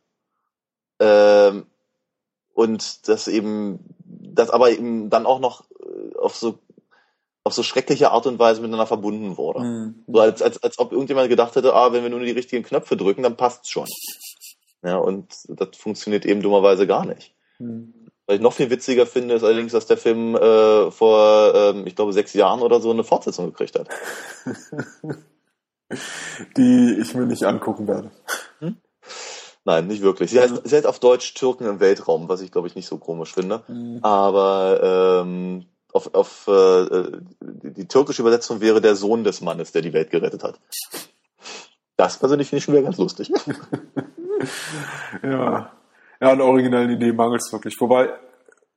Speaker 2: Ähm, und das eben, das aber eben dann auch noch äh, auf so auf so schreckliche Art und Weise miteinander verbunden wurde. Mhm. So als, als, als ob irgendjemand gedacht hätte, ah, wenn wir nur die richtigen Knöpfe drücken, dann passt's schon. Ja, und das funktioniert eben dummerweise gar nicht. Mhm. Was ich noch viel witziger finde, ist allerdings, dass der Film äh, vor, ähm, ich glaube, sechs Jahren oder so eine Fortsetzung gekriegt hat.
Speaker 1: Die ich mir nicht angucken werde. Hm?
Speaker 2: Nein, nicht wirklich. Sie heißt, sie heißt auf Deutsch Türken im Weltraum, was ich glaube ich nicht so komisch finde. Mhm. Aber ähm, auf, auf äh, die türkische Übersetzung wäre der Sohn des Mannes, der die Welt gerettet hat. Das persönlich finde ich schon wieder ganz lustig.
Speaker 1: ja. Ja, an originellen Idee mangelt es wirklich. Wobei,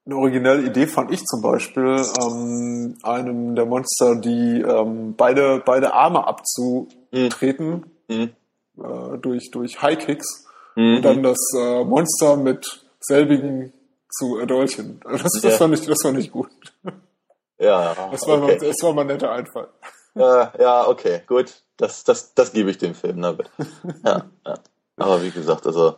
Speaker 1: eine originelle Idee fand ich zum Beispiel, ähm, einem der Monster, die ähm, beide, beide Arme abzutreten mhm. äh, durch, durch High Kicks mhm. und dann das äh, Monster mit selbigen zu erdolchen. Das, das, ja. fand ich, das fand ich gut.
Speaker 2: Ja,
Speaker 1: das war, okay. mal, das war mal ein netter Einfall.
Speaker 2: Äh, ja, okay, gut. Das, das, das gebe ich dem Film. Na gut. Ja, ja. Aber wie gesagt, also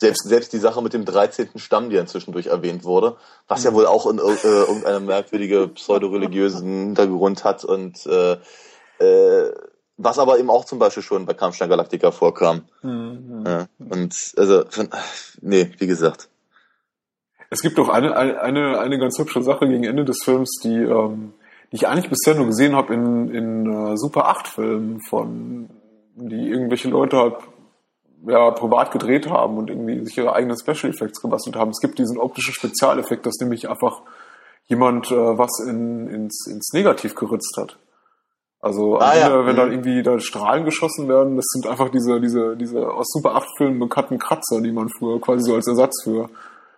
Speaker 2: selbst, selbst die Sache mit dem 13. Stamm, die ja inzwischen erwähnt wurde, was ja wohl auch in, äh, irgendeinem merkwürdigen pseudo-religiösen Hintergrund hat und äh, äh, was aber eben auch zum Beispiel schon bei Kampfstein Galactica vorkam. Mhm. Ja, und also, von, nee, wie gesagt.
Speaker 1: Es gibt auch eine, eine, eine ganz hübsche Sache gegen Ende des Films, die, ähm, die ich eigentlich bisher nur gesehen habe in, in äh, Super 8 Filmen von, die irgendwelche Leute halt ja, privat gedreht haben und irgendwie sich ihre eigenen Special Effects gebastelt haben. Es gibt diesen optischen Spezialeffekt, dass nämlich einfach jemand äh, was in, ins, ins Negativ geritzt hat. Also ah, Ende, ja. wenn dann mhm. irgendwie da Strahlen geschossen werden, das sind einfach diese, diese, diese aus Super 8 Filmen bekannten Kratzer, die man früher quasi so als Ersatz für,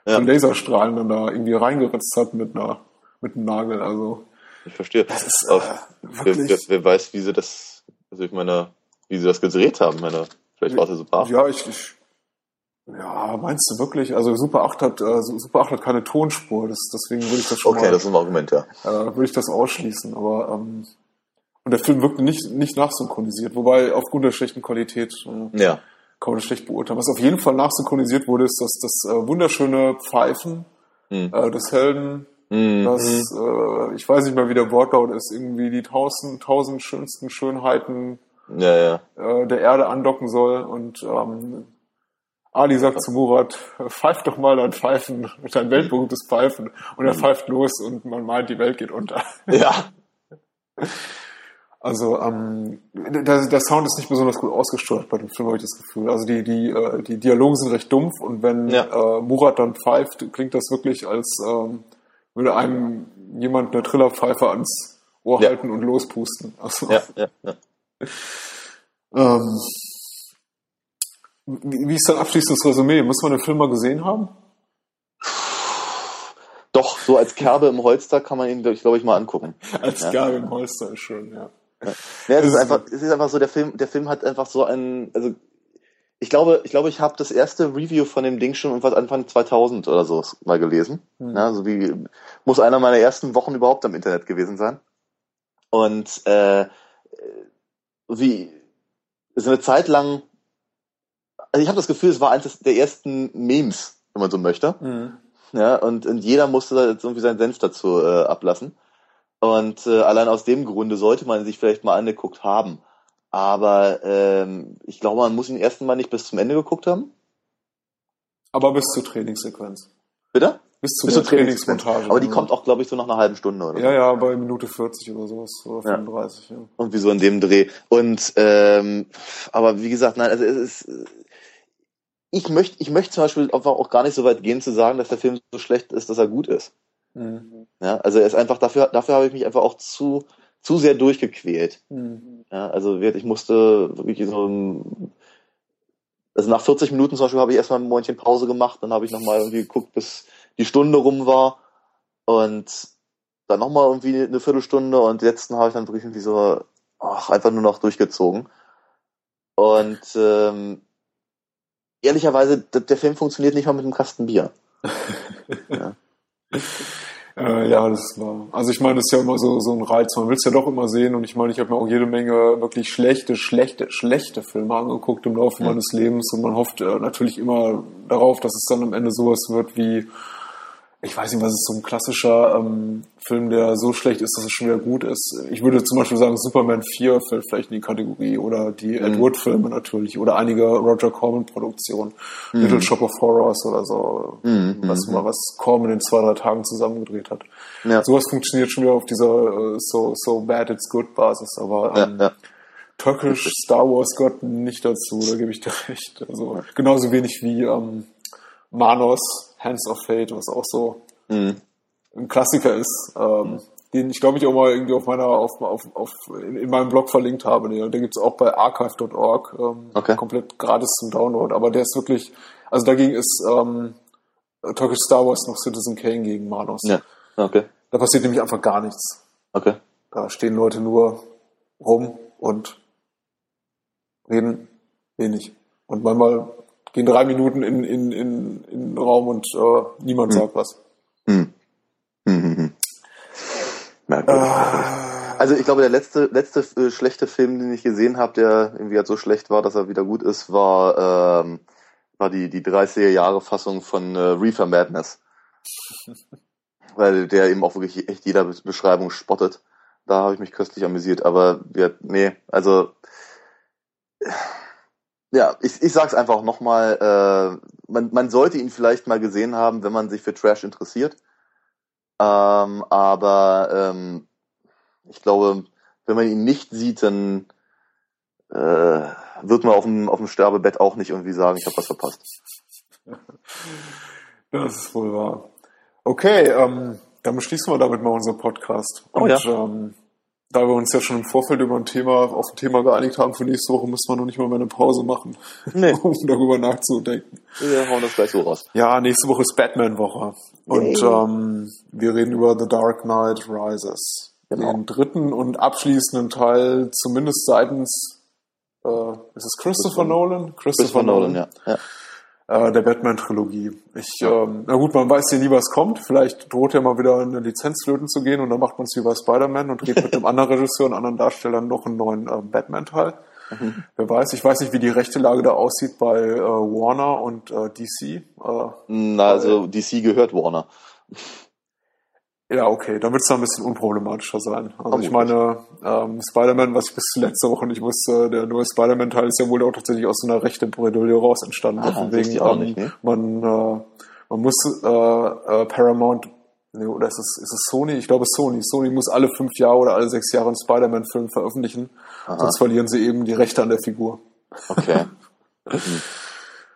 Speaker 1: ja. für Laserstrahlen dann da irgendwie reingeritzt hat mit einer, mit einem Nagel. Also
Speaker 2: ich verstehe. Das ist, äh, wer, wer, wer, weiß, wie sie das, also ich meine, wie sie das gedreht haben, meine Vielleicht war es ja Super 8.
Speaker 1: Ja, ich, ich, ja, meinst du wirklich? Also Super 8 hat, äh, Super 8 hat keine Tonspur, das, deswegen würde ich das
Speaker 2: schon Okay, mal, das ist ein Argument, ja.
Speaker 1: Äh, würde ich das ausschließen, aber, ähm, und der Film wirkte nicht, nicht nachsynchronisiert, wobei aufgrund der schlechten Qualität,
Speaker 2: äh, ja.
Speaker 1: Kann man das schlecht beurteilen. Was auf jeden Fall nachsynchronisiert wurde, ist dass das äh, wunderschöne Pfeifen hm. äh, des Helden, hm. das, äh, ich weiß nicht mehr, wie der Wortlaut ist, irgendwie die tausend, tausend schönsten Schönheiten
Speaker 2: ja, ja.
Speaker 1: Äh, der Erde andocken soll. Und ähm, Ali sagt zu Murat, pfeif doch mal dein Pfeifen, dein weltberühmtes Pfeifen. Und er mhm. pfeift los und man meint, die Welt geht unter.
Speaker 2: Ja.
Speaker 1: Also ähm, der, der Sound ist nicht besonders gut ausgesteuert bei dem Film, habe ich das Gefühl. Also die, die, äh, die Dialoge sind recht dumpf und wenn ja. äh, Murat dann pfeift, klingt das wirklich, als ähm, würde einem jemand eine Trillerpfeife ans Ohr ja. halten und lospusten.
Speaker 2: Also, ja, ja, ja.
Speaker 1: Ähm, wie ist dein abschließendes Resümee? Muss man den Film mal gesehen haben?
Speaker 2: Doch, so als Kerbe im Holster kann man ihn, glaube ich, mal angucken.
Speaker 1: Als. Kerbe im Holster ist schön, ja.
Speaker 2: Ja, es, ist einfach, es ist einfach so, der Film, der Film hat einfach so einen, also ich glaube, ich glaube, ich habe das erste Review von dem Ding schon irgendwas Anfang 2000 oder so mal gelesen. Hm. Ja, so wie muss einer meiner ersten Wochen überhaupt am Internet gewesen sein. Und äh, wie so eine Zeit lang, also ich habe das Gefühl, es war eines der ersten Memes, wenn man so möchte. Mhm. Ja, und, und jeder musste da jetzt irgendwie seinen Senf dazu äh, ablassen. Und äh, allein aus dem Grunde sollte man sich vielleicht mal angeguckt haben. Aber ähm, ich glaube, man muss ihn erst mal nicht bis zum Ende geguckt haben.
Speaker 1: Aber bis zur Trainingssequenz.
Speaker 2: Bitte?
Speaker 1: Bis zur, Bis zur Trainingsmontage.
Speaker 2: Aber die kommt auch, glaube ich, so nach einer halben Stunde, oder?
Speaker 1: Ja, ja, bei Minute 40 oder sowas, oder 35, ja. ja.
Speaker 2: Und wie so in dem Dreh. Und, ähm, aber wie gesagt, nein, also es ist, ich möchte, ich möchte zum Beispiel auch gar nicht so weit gehen zu sagen, dass der Film so schlecht ist, dass er gut ist. Mhm. Ja, also er ist einfach, dafür, dafür habe ich mich einfach auch zu, zu sehr durchgequält. Mhm. Ja, also ich musste wirklich so, also nach 40 Minuten zum Beispiel habe ich erstmal ein Momentchen Pause gemacht, dann habe ich nochmal irgendwie geguckt, bis die Stunde rum war und dann nochmal irgendwie eine Viertelstunde und letzten habe ich dann wirklich irgendwie so ach, einfach nur noch durchgezogen. Und ähm, ehrlicherweise, der Film funktioniert nicht mal mit einem Kasten Bier.
Speaker 1: ja. Äh, ja, das war. Also ich meine, das ist ja immer so, so ein Reiz. Man will es ja doch immer sehen und ich meine, ich habe mir auch jede Menge wirklich schlechte, schlechte, schlechte Filme angeguckt im Laufe ja. meines Lebens und man hofft äh, natürlich immer darauf, dass es dann am Ende sowas wird wie ich weiß nicht, was ist so ein klassischer ähm, Film, der so schlecht ist, dass es schon wieder gut ist. Ich würde zum Beispiel sagen, Superman 4 fällt vielleicht in die Kategorie oder die mhm. Ed Wood-Filme natürlich oder einige Roger Corman-Produktionen, mhm. Little Shop of Horrors oder so, mhm. was mhm. mal was Corman in zwei, drei Tagen zusammengedreht hat. Ja. Sowas funktioniert schon wieder auf dieser äh, so, so bad it's good Basis, aber ähm, ja, ja. Turkish Star Wars gehört nicht dazu, da gebe ich dir recht. Also genauso wenig wie ähm, Manos Hands of Fate, was auch so mhm. ein Klassiker ist, ähm, den ich glaube ich auch mal irgendwie auf meiner, auf, auf, auf in, in meinem Blog verlinkt habe. Den, den gibt es auch bei archive.org, ähm, okay. komplett gratis zum Download. Aber der ist wirklich, also dagegen ist ähm, Turkish Star Wars noch Citizen Kane gegen Manos. Ja, okay. Da passiert nämlich einfach gar nichts. Okay. Da stehen Leute nur rum und reden wenig. Und manchmal gehen drei Minuten in, in, in, in den Raum und äh, niemand hm. sagt was. Hm. Hm, hm.
Speaker 2: Merkwürdig. Äh, also ich glaube, der letzte, letzte äh, schlechte Film, den ich gesehen habe, der irgendwie halt so schlecht war, dass er wieder gut ist, war, ähm, war die, die 30er Jahre Fassung von äh, Reefer Madness. Weil der eben auch wirklich echt jeder Beschreibung spottet. Da habe ich mich köstlich amüsiert, aber wir, nee, also ja, ich, ich sag's einfach nochmal, äh, man, man sollte ihn vielleicht mal gesehen haben, wenn man sich für Trash interessiert. Ähm, aber ähm, ich glaube, wenn man ihn nicht sieht, dann äh, wird man auf dem, auf dem Sterbebett auch nicht irgendwie sagen, ich habe was verpasst.
Speaker 1: Das ist wohl wahr. Okay, ähm, dann beschließen wir damit mal unseren Podcast. Und, oh ja. ähm, da wir uns ja schon im Vorfeld über ein Thema, auf ein Thema geeinigt haben für nächste Woche, müssen wir noch nicht mal mehr eine Pause machen, nee. um darüber nachzudenken.
Speaker 2: Wir hauen das gleich so raus.
Speaker 1: Ja, nächste Woche ist Batman-Woche. Und ähm, wir reden über The Dark Knight Rises. Genau. Den dritten und abschließenden Teil, zumindest seitens, äh, ist es Christopher, Christopher Nolan?
Speaker 2: Christopher, Christopher Nolan, Nolan, ja. ja
Speaker 1: äh, der Batman-Trilogie. Ich, ähm, na gut, man weiß ja nie, was kommt. Vielleicht droht ja mal wieder eine Lizenz flöten zu gehen und dann macht man es wie bei Spider-Man und dreht mit einem anderen Regisseur und anderen Darstellern noch einen neuen äh, Batman-Teil. Mhm. Wer weiß, ich weiß nicht, wie die rechte Lage da aussieht bei äh, Warner und äh, DC. Äh,
Speaker 2: Na, also DC gehört Warner.
Speaker 1: Ja, okay, dann wird es da ein bisschen unproblematischer sein. Also ich meine, ähm, Spider-Man, was ich bis letzte Woche nicht wusste, der neue Spider-Man-Teil ist ja wohl auch tatsächlich aus so einer rechten Bredouille raus entstanden. Ah, von wegen, ähm, nicht, ne? man, äh, man muss äh, äh, Paramount, nee, oder ist es, ist es Sony? Ich glaube Sony. Sony muss alle fünf Jahre oder alle sechs Jahre einen Spider-Man-Film veröffentlichen, Aha. sonst verlieren sie eben die Rechte an der Figur.
Speaker 2: Okay.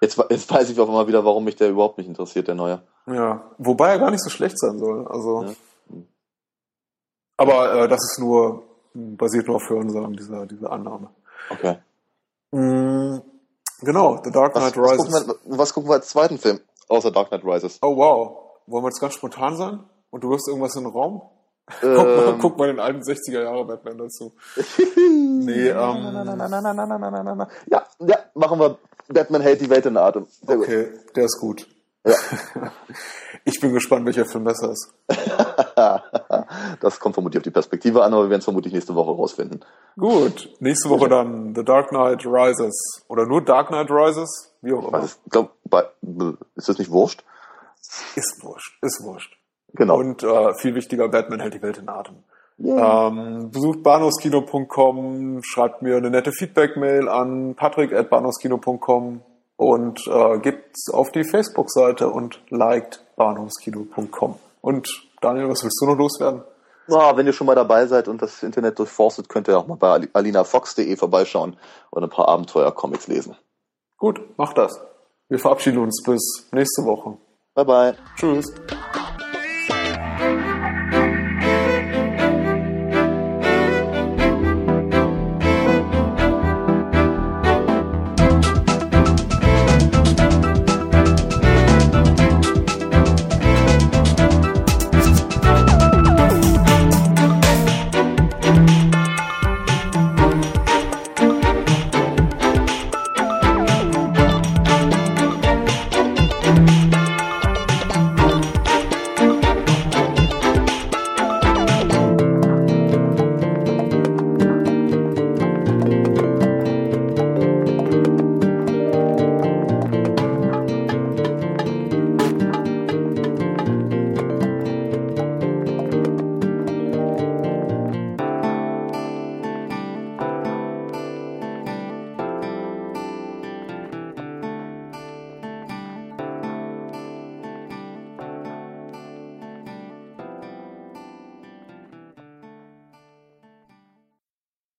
Speaker 2: Jetzt, jetzt weiß ich auch mal wieder, warum mich der überhaupt nicht interessiert, der neue.
Speaker 1: Ja, wobei er gar nicht so schlecht sein soll. Also. Ja. Aber äh, das ist nur, basiert nur auf Hörensagen, dieser, diese Annahme.
Speaker 2: Okay.
Speaker 1: Mhm, genau, The Dark Knight
Speaker 2: was, Rises. Was gucken, wir, was gucken wir als zweiten Film, außer Dark Knight Rises?
Speaker 1: Oh wow. Wollen wir jetzt ganz spontan sein? Und du wirfst irgendwas in den Raum? Ähm. Guck, mal, guck mal den alten 60er Jahre Batman dazu.
Speaker 2: nee, ähm. Ja, ja, machen wir Batman hält die Welt in Atem.
Speaker 1: Sehr okay, gut. der ist gut. Ja. Ich bin gespannt, welcher Film besser ist.
Speaker 2: das kommt vermutlich auf die Perspektive an, aber wir werden es vermutlich nächste Woche rausfinden.
Speaker 1: Gut, nächste Woche dann The Dark Knight Rises. Oder nur Dark Knight Rises? Wie auch immer.
Speaker 2: Ich glaub, ist das nicht wurscht?
Speaker 1: Ist wurscht, ist wurscht. Genau. Und äh, viel wichtiger, Batman hält die Welt in Atem. Yeah. Ähm, besucht bahnhofskino.com, schreibt mir eine nette Feedback-Mail an patrick.bahnhofskino.com und äh, gebt auf die Facebook-Seite und liked bahnhofskino.com. Und Daniel, was willst du noch loswerden?
Speaker 2: Ja, wenn ihr schon mal dabei seid und das Internet durchforstet, könnt ihr auch mal bei alinafox.de vorbeischauen und ein paar Abenteuer-Comics lesen.
Speaker 1: Gut, macht das. Wir verabschieden uns bis nächste Woche.
Speaker 2: Bye bye.
Speaker 1: Tschüss.